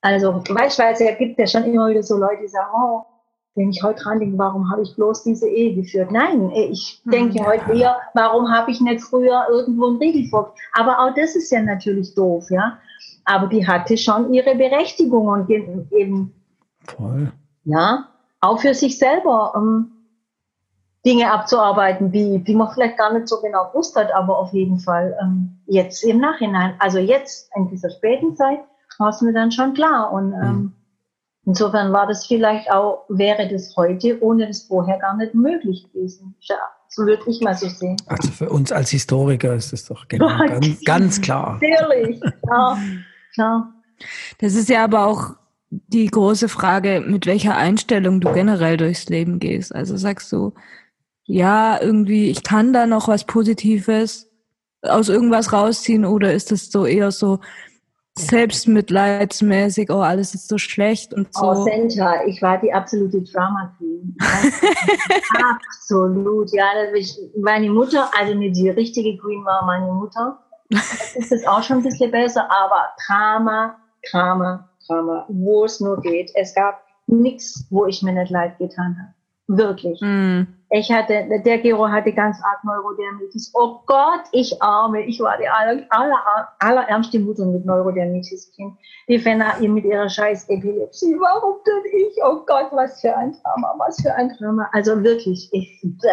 Also, weißt du, es gibt ja schon immer wieder so Leute, die sagen, oh, wenn ich heute dran denke, warum habe ich bloß diese Ehe geführt? Nein, ich denke ja. heute eher, warum habe ich nicht früher irgendwo einen Riegel vor? Aber auch das ist ja natürlich doof, ja. Aber die hatte schon ihre Berechtigung und eben, Voll. ja, auch für sich selber um, Dinge abzuarbeiten, die, die man vielleicht gar nicht so genau gewusst hat, aber auf jeden Fall ähm, jetzt im Nachhinein, also jetzt in dieser späten Zeit, war es mir dann schon klar. Und ähm, mhm. Insofern war das vielleicht auch, wäre das heute ohne das vorher gar nicht möglich gewesen. Ja, so würde ich mal so sehen. Also für uns als Historiker ist das doch genau, ganz, ganz klar. Natürlich, klar, klar. Das ist ja aber auch die große Frage, mit welcher Einstellung du generell durchs Leben gehst. Also sagst du, ja, irgendwie, ich kann da noch was Positives aus irgendwas rausziehen oder ist es so eher so, selbstmitleidsmäßig, oh, alles ist so schlecht und so. Oh, Senta, ich war die absolute Drama Queen. Absolut, ja. Ich, meine Mutter, also nicht die richtige Queen war meine Mutter. Jetzt ist es auch schon ein bisschen besser, aber Drama, Drama, Drama, wo es nur geht. Es gab nichts, wo ich mir nicht leid getan habe. Wirklich. Mm. Ich hatte, der Gero hatte ganz arg Neurodermitis. Oh Gott, ich arme. Ich war die aller, aller, allerärmste Mutter mit Neurodermitis-Kind. Die Fenner ihr mit ihrer scheiß Epilepsie. Warum denn ich? Oh Gott, was für ein Drama, was für ein Drama. Also wirklich, ich bäh,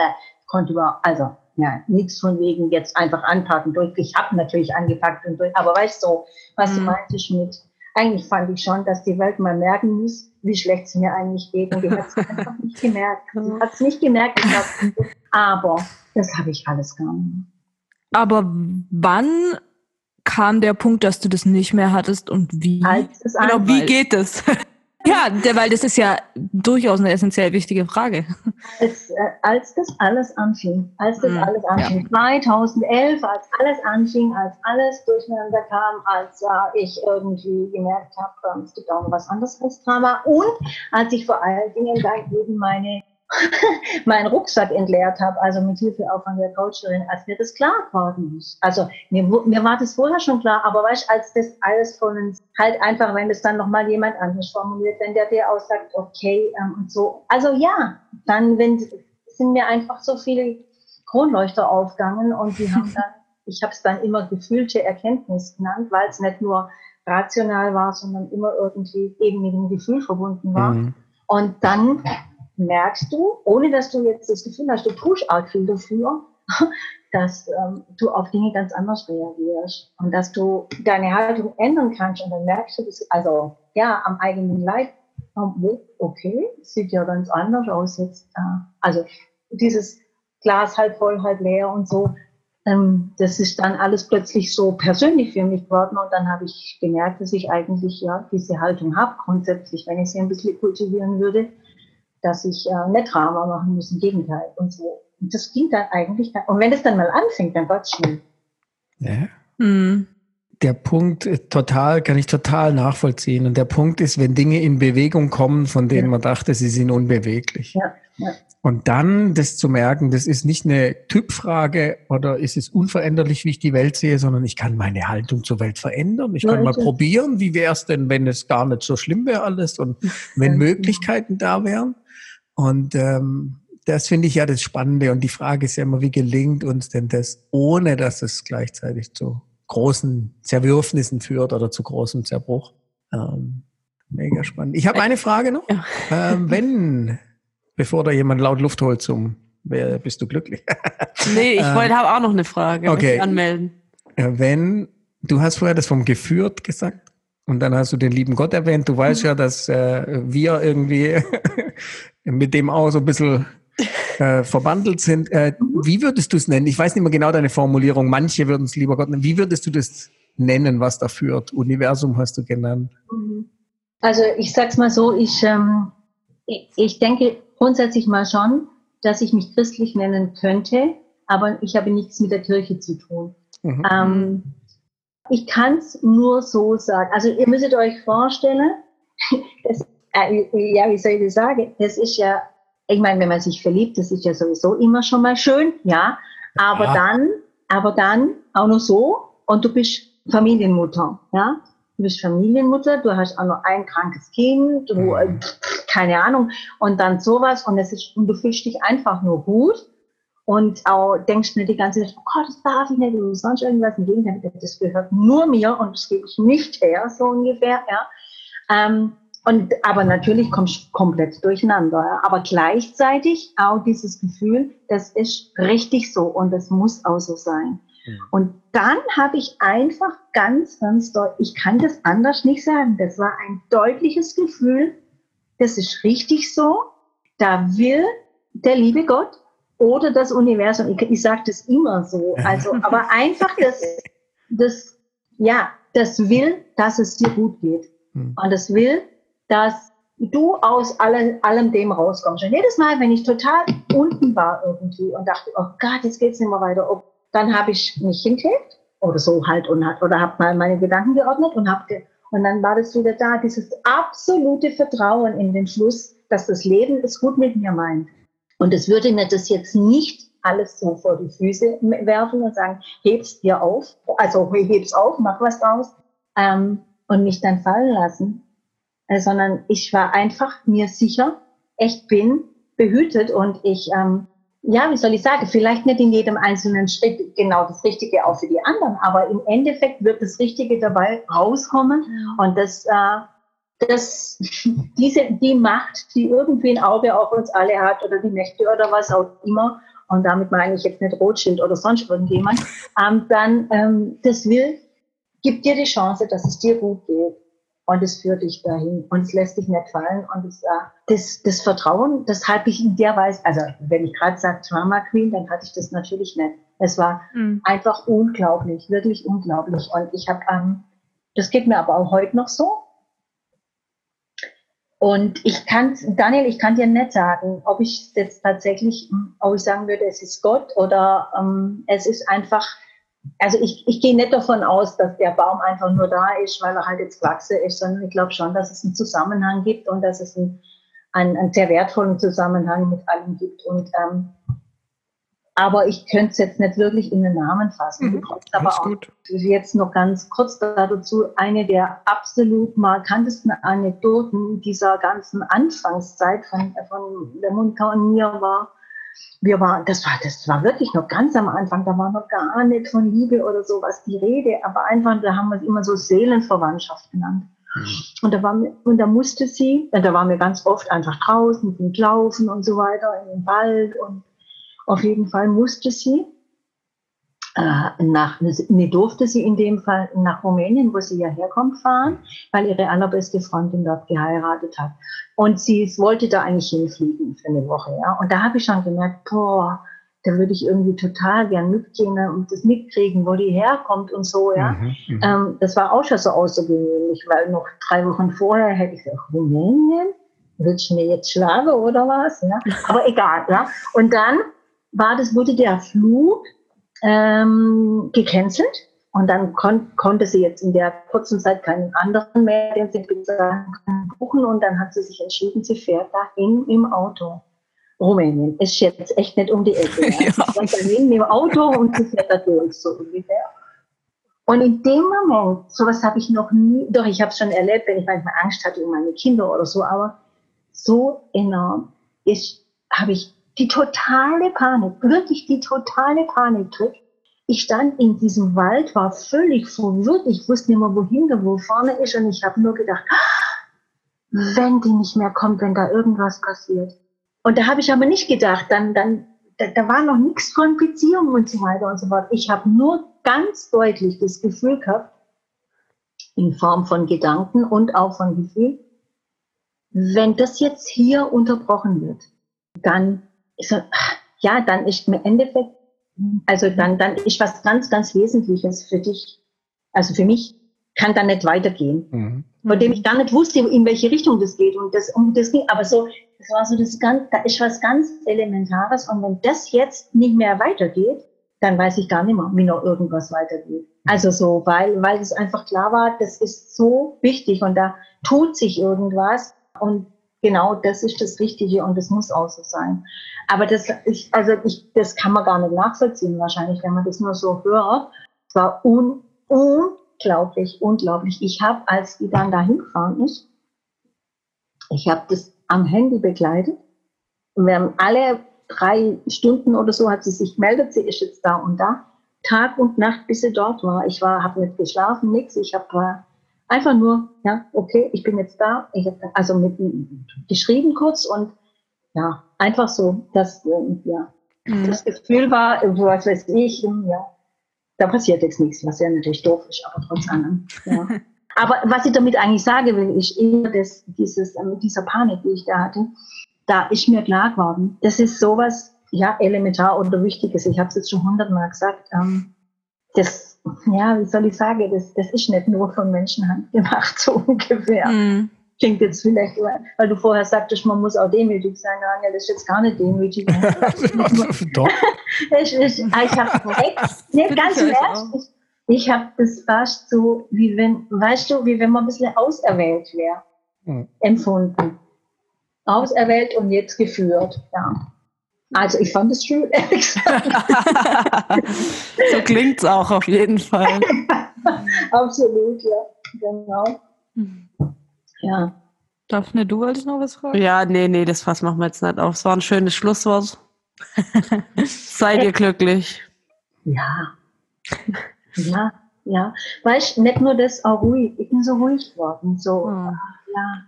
konnte überhaupt, also ja, nichts von wegen jetzt einfach anpacken. Durch. Ich habe natürlich angepackt und durch, aber weißt du, was mm. du meintest mit, eigentlich fand ich schon, dass die Welt mal merken muss, wie schlecht es mir eigentlich geht. Und die hat es einfach nicht gemerkt. Sie hat es nicht gemerkt, aber das habe ich alles gar nicht. Aber wann kam der Punkt, dass du das nicht mehr hattest und wie? Als genau, wie geht es? Ja, weil das ist ja durchaus eine essentiell wichtige Frage. Als, äh, als das alles anfing, als das mhm. alles anfing, ja. 2011, als alles anfing, als alles durcheinander kam, als äh, ich irgendwie gemerkt habe, äh, es gibt auch noch was anderes als Drama und als ich vor allen Dingen dann eben meine meinen Rucksack entleert habe, also mit Hilfe auch von der Coacherin, als mir das klar geworden ist. Also mir, mir war das vorher schon klar, aber weißt als das alles von uns halt einfach, wenn das dann nochmal jemand anders formuliert, wenn der dir auch sagt, okay, ähm, und so. Also ja, dann wenn, sind mir einfach so viele Kronleuchter aufgegangen und die haben dann, ich habe es dann immer gefühlte Erkenntnis genannt, weil es nicht nur rational war, sondern immer irgendwie eben mit dem Gefühl verbunden war. Mhm. Und dann merkst du, ohne dass du jetzt das Gefühl hast, du tust arg viel dafür, dass ähm, du auf Dinge ganz anders reagierst und dass du deine Haltung ändern kannst und dann merkst du das, also ja, am eigenen Leib, oh, okay, sieht ja ganz anders aus jetzt. Äh, also dieses Glas halb voll, halb leer und so, ähm, das ist dann alles plötzlich so persönlich für mich geworden und dann habe ich gemerkt, dass ich eigentlich ja diese Haltung habe, grundsätzlich, wenn ich sie ein bisschen kultivieren würde, dass ich äh, nicht Drama machen muss, im Gegenteil und so. Und das ging dann eigentlich, und wenn es dann mal anfängt, dann war es schnell. Ja. Mhm. Der Punkt äh, total, kann ich total nachvollziehen. Und der Punkt ist, wenn Dinge in Bewegung kommen, von denen ja. man dachte, sie sind unbeweglich. Ja, ja. Und dann das zu merken, das ist nicht eine Typfrage oder ist es unveränderlich, wie ich die Welt sehe, sondern ich kann meine Haltung zur Welt verändern. Ich kann mal probieren, wie wäre es denn, wenn es gar nicht so schlimm wäre alles und wenn Möglichkeiten da wären. Und ähm, das finde ich ja das Spannende. Und die Frage ist ja immer, wie gelingt uns denn das, ohne dass es gleichzeitig zu großen Zerwürfnissen führt oder zu großem Zerbruch. Ähm, mega spannend. Ich habe eine Frage noch. Ja. Ähm, wenn, bevor da jemand laut Luft holt zum, wer bist du glücklich? nee, ich wollte, habe auch noch eine Frage. Okay. Anmelden. Wenn, du hast vorher das vom geführt gesagt. Und dann hast du den lieben Gott erwähnt. Du weißt mhm. ja, dass äh, wir irgendwie mit dem auch so ein bisschen äh, verbandelt sind. Äh, wie würdest du es nennen? Ich weiß nicht mehr genau deine Formulierung. Manche würden es lieber Gott nennen. Wie würdest du das nennen, was da führt? Universum hast du genannt. Mhm. Also ich sag's mal so, ich, ähm, ich denke grundsätzlich mal schon, dass ich mich christlich nennen könnte, aber ich habe nichts mit der Kirche zu tun. Mhm. Ähm, ich kann es nur so sagen. Also ihr müsstet euch vorstellen, das ja, wie soll ich das sagen? Das ist ja, ich meine, wenn man sich verliebt, das ist ja sowieso immer schon mal schön, ja. Aber ja. dann, aber dann auch noch so und du bist Familienmutter, ja. Du bist Familienmutter, du hast auch noch ein krankes Kind, du, mhm. Äh, keine Ahnung, und dann sowas und es ist, und du fühlst dich einfach nur gut und auch denkst mir die ganze Zeit, oh Gott, das darf ich nicht, oder sonst irgendwas. Im Gegenteil, das gehört nur mir und das gebe ich nicht her, so ungefähr, ja. Ähm, und, aber natürlich kommst du komplett durcheinander. Aber gleichzeitig auch dieses Gefühl, das ist richtig so und das muss auch so sein. Ja. Und dann habe ich einfach ganz, ganz deutlich, ich kann das anders nicht sagen, das war ein deutliches Gefühl, das ist richtig so, da will der liebe Gott oder das Universum, ich, ich sage das immer so, also, aber einfach das, das, ja, das will, dass es dir gut geht. Hm. Und das will, dass du aus allem, allem dem rauskommst. Und jedes Mal, wenn ich total unten war irgendwie und dachte, oh Gott, jetzt geht's nicht mehr weiter, dann habe ich mich hingelegt oder so halt und hat, oder habe mal meine Gedanken geordnet und habe und dann war das wieder da, dieses absolute Vertrauen in den Schluss, dass das Leben es gut mit mir meint. Und es würde mir das jetzt nicht alles so vor die Füße werfen und sagen, heb's dir auf, also heb's auf, mach was draus ähm, und mich dann fallen lassen, äh, sondern ich war einfach mir sicher, echt bin behütet und ich, ähm, ja, wie soll ich sagen, vielleicht nicht in jedem einzelnen Schritt genau das Richtige auch für die anderen, aber im Endeffekt wird das Richtige dabei rauskommen und das, äh, das, diese, die Macht, die irgendwie ein Auge auf uns alle hat oder die Mächte oder was auch immer, und damit meine ich jetzt nicht Rothschild oder sonst irgendjemand, ähm, dann ähm, das will, gibt dir die Chance, dass es dir gut geht und es führt dich dahin und es lässt dich nicht fallen und es, äh, das, das Vertrauen, das habe ich in der Weise, also wenn ich gerade sage Drama Queen, dann hatte ich das natürlich nicht. Es war mhm. einfach unglaublich, wirklich unglaublich und ich habe, ähm, das geht mir aber auch heute noch so. Und ich kann, Daniel, ich kann dir nicht sagen, ob ich jetzt tatsächlich, ob ich sagen würde, es ist Gott oder ähm, es ist einfach also ich, ich gehe nicht davon aus, dass der Baum einfach nur da ist, weil er halt jetzt gewachsen ist, sondern ich glaube schon, dass es einen Zusammenhang gibt und dass es einen, einen, einen sehr wertvollen Zusammenhang mit allem gibt. Und ähm, aber ich könnte es jetzt nicht wirklich in den Namen fassen. Mhm, aber auch gut. jetzt noch ganz kurz dazu eine der absolut markantesten Anekdoten dieser ganzen Anfangszeit von, von der Monika und mir war, wir waren, das war, das war wirklich noch ganz am Anfang, da war noch gar nicht von Liebe oder sowas die Rede, aber einfach, da haben wir es immer so Seelenverwandtschaft genannt. Mhm. Und da war, und da musste sie, da waren wir ganz oft einfach draußen, sind laufen und so weiter, in den Wald und auf jeden Fall musste sie nach, nee, durfte sie in dem Fall nach Rumänien, wo sie ja herkommt, fahren, weil ihre allerbeste Freundin dort geheiratet hat. Und sie wollte da eigentlich hinfliegen für eine Woche, ja. Und da habe ich schon gemerkt, boah, da würde ich irgendwie total gern mitgehen und das mitkriegen, wo die herkommt und so, ja. Mhm, mhm. ähm, das war auch schon so außergewöhnlich, weil noch drei Wochen vorher hätte ich gesagt, Rumänien? Willst du mir jetzt schlagen oder was? Ja? Aber egal, ja. Und dann war das, wurde der Flug ähm, gecancelt. Und dann kon konnte sie jetzt in der kurzen Zeit keinen anderen mehr, den sie buchen. Und dann hat sie sich entschieden, sie fährt dahin im Auto. Rumänien ist jetzt echt nicht um die Ecke. Ja. ja. Sie dahin im Auto und sie fährt da durch, so ungefähr. Und in dem Moment, sowas habe ich noch nie, doch ich habe es schon erlebt, wenn ich manchmal Angst hatte um meine Kinder oder so, aber so enorm ist, habe ich die totale Panik, wirklich die totale Panik tritt. Ich stand in diesem Wald, war völlig verwirrt. Ich wusste nicht mehr, wohin der wo vorne ist. Und ich habe nur gedacht, wenn die nicht mehr kommt, wenn da irgendwas passiert. Und da habe ich aber nicht gedacht, dann, dann, da, da war noch nichts von Beziehungen und so weiter und so fort. Ich habe nur ganz deutlich das Gefühl gehabt, in Form von Gedanken und auch von Gefühl, wenn das jetzt hier unterbrochen wird, dann so, ja, dann ist im Endeffekt, also dann, dann ist was ganz, ganz Wesentliches für dich, also für mich, kann dann nicht weitergehen. Mhm. Von dem ich gar nicht wusste, in welche Richtung das geht. Und das, um das ging, aber so, das war so das ganz, da ist was ganz Elementares. Und wenn das jetzt nicht mehr weitergeht, dann weiß ich gar nicht mehr, wie noch irgendwas weitergeht. Also so, weil, weil es einfach klar war, das ist so wichtig und da tut sich irgendwas. Und genau das ist das Richtige und das muss auch so sein. Aber das, ich, also ich, das kann man gar nicht nachvollziehen wahrscheinlich, wenn man das nur so hört. Es war un, unglaublich, unglaublich. Ich habe, als die dann da hingefahren ist, ich habe das am Handy begleitet. Und wir haben alle drei Stunden oder so hat sie sich gemeldet, sie ist jetzt da und da. Tag und Nacht, bis sie dort war. Ich war, habe nicht geschlafen, nichts. Ich habe Einfach nur, ja, okay, ich bin jetzt da. Ich habe also mit geschrieben kurz und ja, einfach so, dass ähm, ja, mhm. das Gefühl war, was weiß ich, ähm, ja, da passiert jetzt nichts, was ja natürlich doof ist, aber trotz allem. Ja. aber was ich damit eigentlich sagen will, ist eher das, dieses, ähm, dieser Panik, die ich da hatte, da ist mir klar geworden, das ist sowas, ja, elementar oder Wichtiges. Ich habe es jetzt schon hundertmal gesagt. Ähm, das ja, wie soll ich sagen, das, das ist nicht nur von Menschenhand gemacht, so ungefähr. Mm. Klingt jetzt vielleicht, weil du vorher sagtest, man muss auch demütig sein. Daniel, das ist jetzt gar nicht demütig. Doch. ich ich, ich habe echt, nee, ganz im Ernst, ich, ich habe das fast so, wie wenn, weißt du, wie wenn man ein bisschen auserwählt wäre, mm. empfunden. Auserwählt und jetzt geführt, ja. Also ich fand es schön, ehrlich gesagt. so klingt's auch auf jeden Fall. Absolut, ja. Genau. Ja. Daphne, du wolltest noch was fragen? Ja, nee, nee, das Fass machen wir jetzt nicht auf. Es war ein schönes Schlusswort. Seid ihr glücklich? Ja. Ja, ja. Weißt du, nicht nur das, auch ruhig. Ich bin so ruhig geworden. So, hm. ja.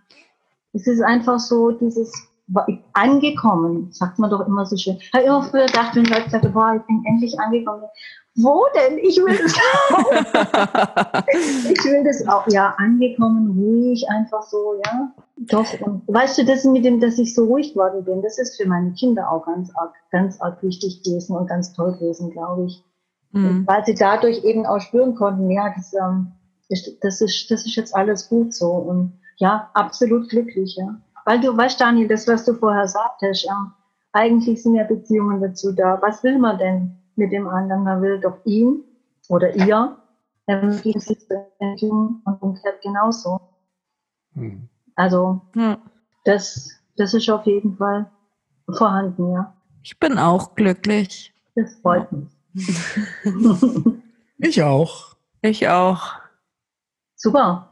Es ist einfach so dieses angekommen, sagt man doch immer so schön. Ich habe immer früher gedacht, wenn Leute sagen, boah, ich bin endlich angekommen. Wo denn? Ich will das auch. ich will das auch. Ja, angekommen, ruhig, einfach so, ja. Doch. Und weißt du, das mit dem, dass ich so ruhig geworden bin, das ist für meine Kinder auch ganz arg, ganz arg wichtig gewesen und ganz toll gewesen, glaube ich. Mhm. Weil sie dadurch eben auch spüren konnten, ja, das, ähm, das, ist, das ist jetzt alles gut so. Und ja, absolut glücklich, ja. Weil du weißt, Daniel, das, was du vorher sagtest, ja, eigentlich sind ja Beziehungen dazu da. Was will man denn mit dem anderen? Man will doch ihn oder ihr ähm, gegen sich und umgekehrt genauso. Hm. Also, hm. das, das ist auf jeden Fall vorhanden, ja. Ich bin auch glücklich. Das freut mich. ich auch. Ich auch. Super.